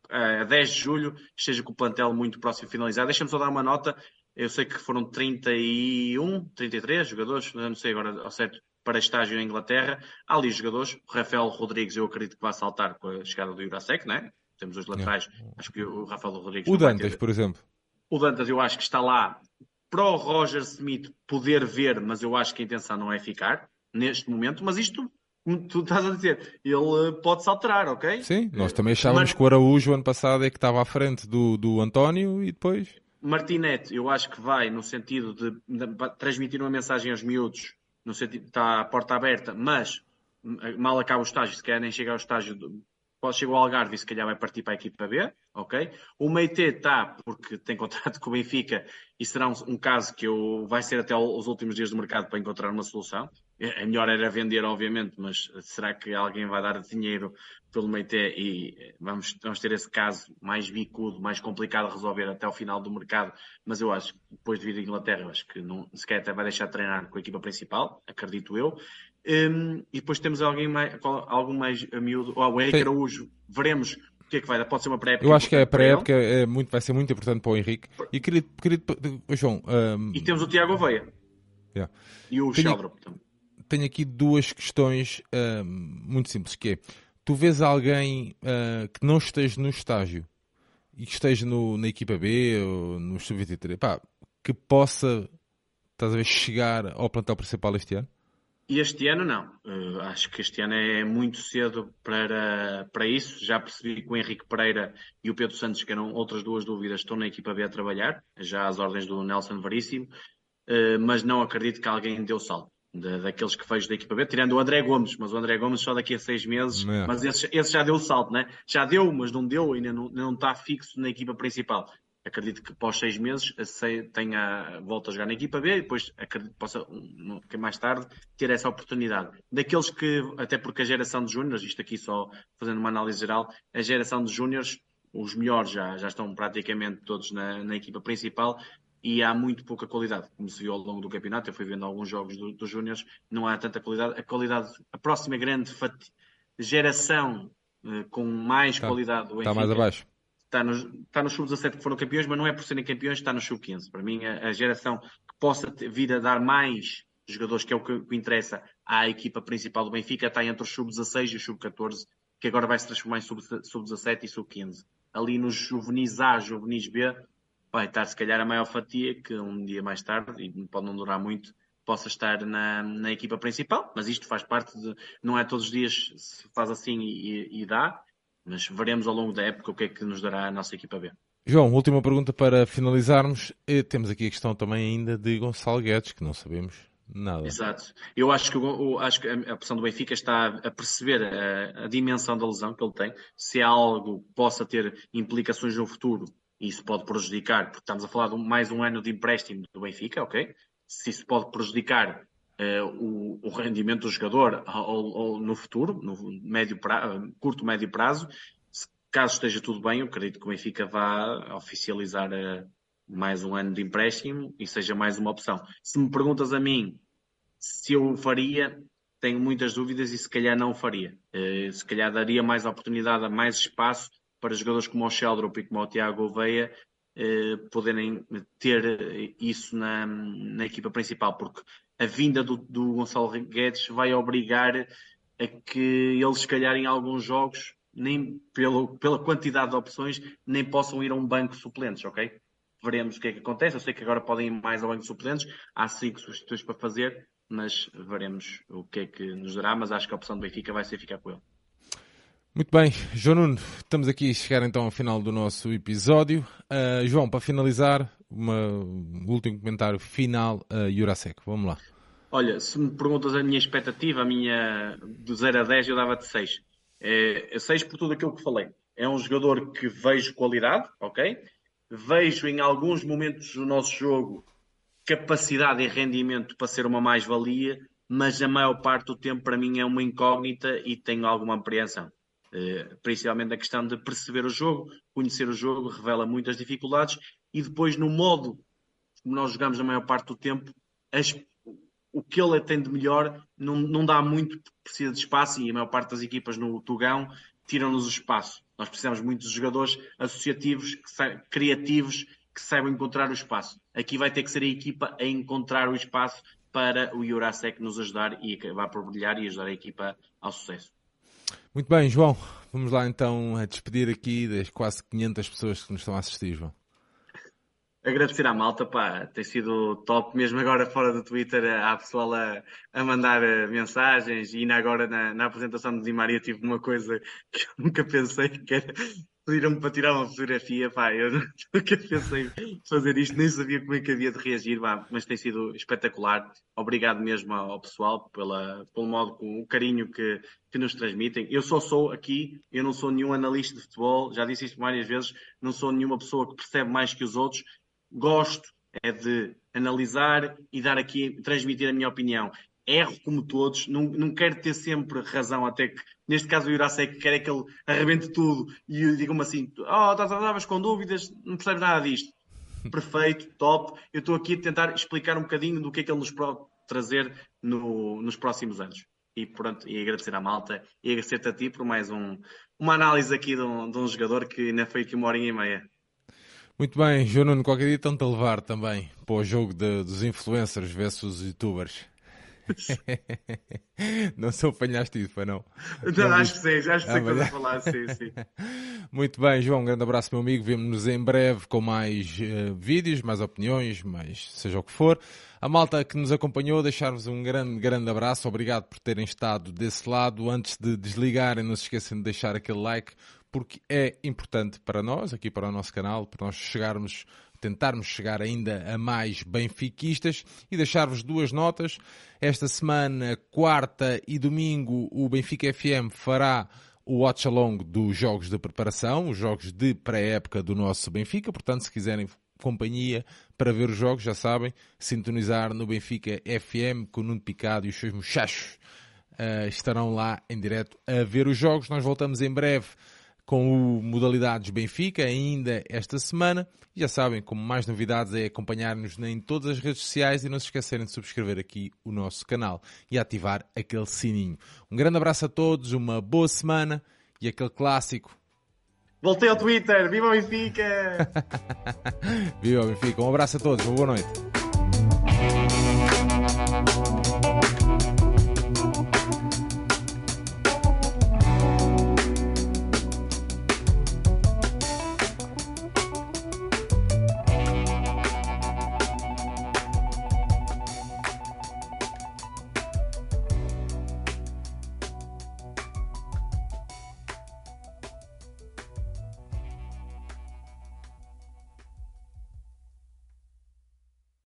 a 10 de julho, esteja com o plantel muito próximo de finalizar. Deixa-me só dar uma nota, eu sei que foram 31, 33 jogadores, não sei agora ao certo, para estágio em Inglaterra. Há ali jogadores, o Rafael Rodrigues eu acredito que vai saltar com a chegada do Jurasek, não é? Temos os laterais, acho que o Rafael Rodrigues... O Dantas, ter... por exemplo. O Dantas eu acho que está lá para o Roger Smith poder ver, mas eu acho que a intenção não é ficar neste momento. Mas isto, tu estás a dizer, ele pode-se alterar, ok? Sim, nós também achávamos mas... que o Araújo ano passado é que estava à frente do, do António e depois. Martinete, eu acho que vai no sentido de, de transmitir uma mensagem aos miúdos, no sentido está a porta aberta, mas mal acaba o estágio, se quer nem chega ao estágio Pode chegar ao Algarve e se calhar vai partir para a equipa B, ok? O Meite está porque tem contrato com o Benfica e será um, um, caso que eu, vai ser até os últimos dias do mercado para encontrar uma solução. É, é melhor era vender, obviamente, mas será que alguém vai dar dinheiro pelo Meite e eh, vamos, vamos ter esse caso mais bicudo, mais complicado de resolver até ao final do mercado, mas eu acho que depois de vir à Inglaterra, acho que não, sequer até vai deixar de treinar com a equipa principal, acredito eu. Um, e depois temos alguém mais, algum mais a miúdo, oh, o Henrique Araújo, veremos o que é que vai dar. Pode ser uma pré-época. Eu acho que é a pré-época é muito, vai ser muito importante para o Henrique. E querido, querido João. Um... E temos o Tiago Oveia. Yeah. E o tenho, Sheldrop também. Tenho aqui duas questões um, muito simples, que é, tu vês alguém uh, que não esteja no estágio e que esteja no, na equipa B ou no sub-23, que possa, estás a ver, chegar ao plantel principal este ano? Este ano não. Uh, acho que este ano é muito cedo para, para isso. Já percebi que o Henrique Pereira e o Pedro Santos, que eram outras duas dúvidas, estão na equipa B a trabalhar, já às ordens do Nelson Veríssimo, uh, mas não acredito que alguém o salto. De, daqueles que vejo da equipa B, tirando o André Gomes, mas o André Gomes só daqui a seis meses, é. mas esse, esse, já deu o salto, né? Já deu, mas não deu, ainda não, não está fixo na equipa principal. Acredito que após seis meses tenha volta a jogar na equipa B e depois acredito que possa, que mais tarde, ter essa oportunidade. Daqueles que, até porque a geração de júniores, isto aqui só fazendo uma análise geral, a geração de júniores, os melhores já, já estão praticamente todos na, na equipa principal e há muito pouca qualidade, como se viu ao longo do campeonato. Eu fui vendo alguns jogos dos do Júniors, não há tanta qualidade. A qualidade, a próxima grande geração uh, com mais está, qualidade do Benfica, está mais abaixo. Está nos, está nos sub-17 que foram campeões, mas não é por serem campeões, está no sub-15. Para mim, a, a, geração que possa ter, vir a dar mais jogadores, que é o que, que interessa à equipa principal do Benfica, está entre os sub-16 e os sub-14, que agora vai se transformar em sub-17 sub e sub-15. Ali nos juvenis A, juvenis B, vai estar se calhar a maior fatia que um dia mais tarde, e pode não durar muito, possa estar na, na equipa principal, mas isto faz parte de, não é todos os dias se faz assim e, e dá, mas veremos ao longo da época o que é que nos dará a nossa equipa B. João, última pergunta para finalizarmos. E temos aqui a questão também ainda de Gonçalo Guedes, que não sabemos nada. Exato. Eu acho que, eu acho que a opção do Benfica está a perceber a, a, dimensão da lesão que ele tem, se é algo que possa ter implicações no futuro isso pode prejudicar, porque estamos a falar de mais um ano de empréstimo do Benfica, ok? Se isso pode prejudicar uh, o, o, rendimento do jogador no futuro, no médio pra, curto, médio prazo, se, caso esteja tudo bem, eu acredito que o Benfica vá oficializar uh, mais um ano de empréstimo e seja mais uma opção. Se me perguntas a mim se eu faria, tenho muitas dúvidas e se calhar não faria. Uh, se calhar daria mais oportunidade, a mais espaço para jogadores como o Sheldrop e como o Tiago Oveia eh, poderem ter isso na, na, equipa principal, porque a vinda do, do Gonçalo Guedes vai obrigar a que eles, se calhar, em alguns jogos, nem pelo, pela quantidade de opções, nem possam ir a um banco de suplentes, ok? Veremos o que é que acontece. Eu sei que agora podem ir mais ao banco de suplentes, há cinco substituições para fazer, mas veremos o que é que nos dará. Mas acho que a opção do Benfica vai ser ficar com ele. Muito bem, João Nuno, estamos aqui a chegar então ao final do nosso episódio. Uh, João, para finalizar, uma, um último comentário final a uh, Jurasek. Vamos lá. Olha, se me perguntas a minha expectativa, a minha do 0 a 10, eu dava-te 6. É, 6 é por tudo aquilo que falei. É um jogador que vejo qualidade, ok? Vejo em alguns momentos do nosso jogo capacidade e rendimento para ser uma mais-valia, mas a maior parte do tempo para mim é uma incógnita e tenho alguma apreensão. Eh, principalmente na questão de perceber o jogo, conhecer o jogo, revela muitas dificuldades e depois no modo como nós jogamos a maior parte do tempo, as, o que ele tem de melhor não, não dá muito, precisa de espaço e a maior parte das equipas no Tugão tiram-nos o espaço. Nós precisamos muito de jogadores associativos, que criativos, que saibam encontrar o espaço. Aqui vai ter que ser a equipa a encontrar o espaço para o Jurasek nos ajudar e acabar por brilhar e ajudar a equipa ao sucesso. Muito bem, João. Vamos lá então a despedir aqui das quase 500 pessoas que nos estão a assistir, João. Agradecer à malta, pá, tem sido top, mesmo agora fora do Twitter, há pessoal a, a mandar eh, mensagens e ainda agora na, na apresentação de Di Maria tive uma coisa que eu nunca pensei que era pediram-me para tirar uma fotografia, pá, eu nunca pensei fazer isto, nem sabia como é que havia de reagir, pá, mas tem sido espetacular. Obrigado mesmo ao pessoal pela, pelo modo, com o carinho que, que nos transmitem. Eu só sou aqui, eu não sou nenhum analista de futebol, já disse isto várias vezes, não sou nenhuma pessoa que percebe mais que os outros. Gosto é de analisar e dar aqui, transmitir a minha opinião erro como todos, não, não quero ter sempre razão, até que neste caso o Jurasek quer é que ele arrebente tudo e diga-me assim: Oh, estavas com dúvidas, não percebes nada disto. Perfeito, top. Eu estou aqui a tentar explicar um bocadinho do que é que ele nos pode trazer no, nos próximos anos. E pronto, e agradecer à malta e agradecer-te a ti por mais um, uma análise aqui de um, de um jogador que ainda foi aqui uma hora e meia. Muito bem, João Nuno, qualquer dia estão-te a levar também para o jogo de, dos influencers versus youtubers. não sou apanhaste isso, foi não? não acho que sim, acho que sei ah, a falar, sim, sim. Muito bem, João, um grande abraço, meu amigo. Vemo-nos em breve com mais uh, vídeos, mais opiniões, mais seja o que for. A malta que nos acompanhou, deixar-vos um grande, grande abraço. Obrigado por terem estado desse lado. Antes de desligarem, não se esqueçam de deixar aquele like, porque é importante para nós, aqui para o nosso canal, para nós chegarmos tentarmos chegar ainda a mais benfiquistas e deixar-vos duas notas. Esta semana, quarta e domingo, o Benfica FM fará o watch along dos jogos de preparação, os jogos de pré-época do nosso Benfica. Portanto, se quiserem companhia para ver os jogos, já sabem, sintonizar no Benfica FM com o Nuno Picado e os seus muchachos uh, estarão lá em direto a ver os jogos. Nós voltamos em breve com o Modalidades Benfica, ainda esta semana. E já sabem, como mais novidades é acompanhar-nos em todas as redes sociais e não se esquecerem de subscrever aqui o nosso canal e ativar aquele sininho. Um grande abraço a todos, uma boa semana e aquele clássico. Voltei ao Twitter, viva o Benfica! viva o Benfica, um abraço a todos, uma boa noite.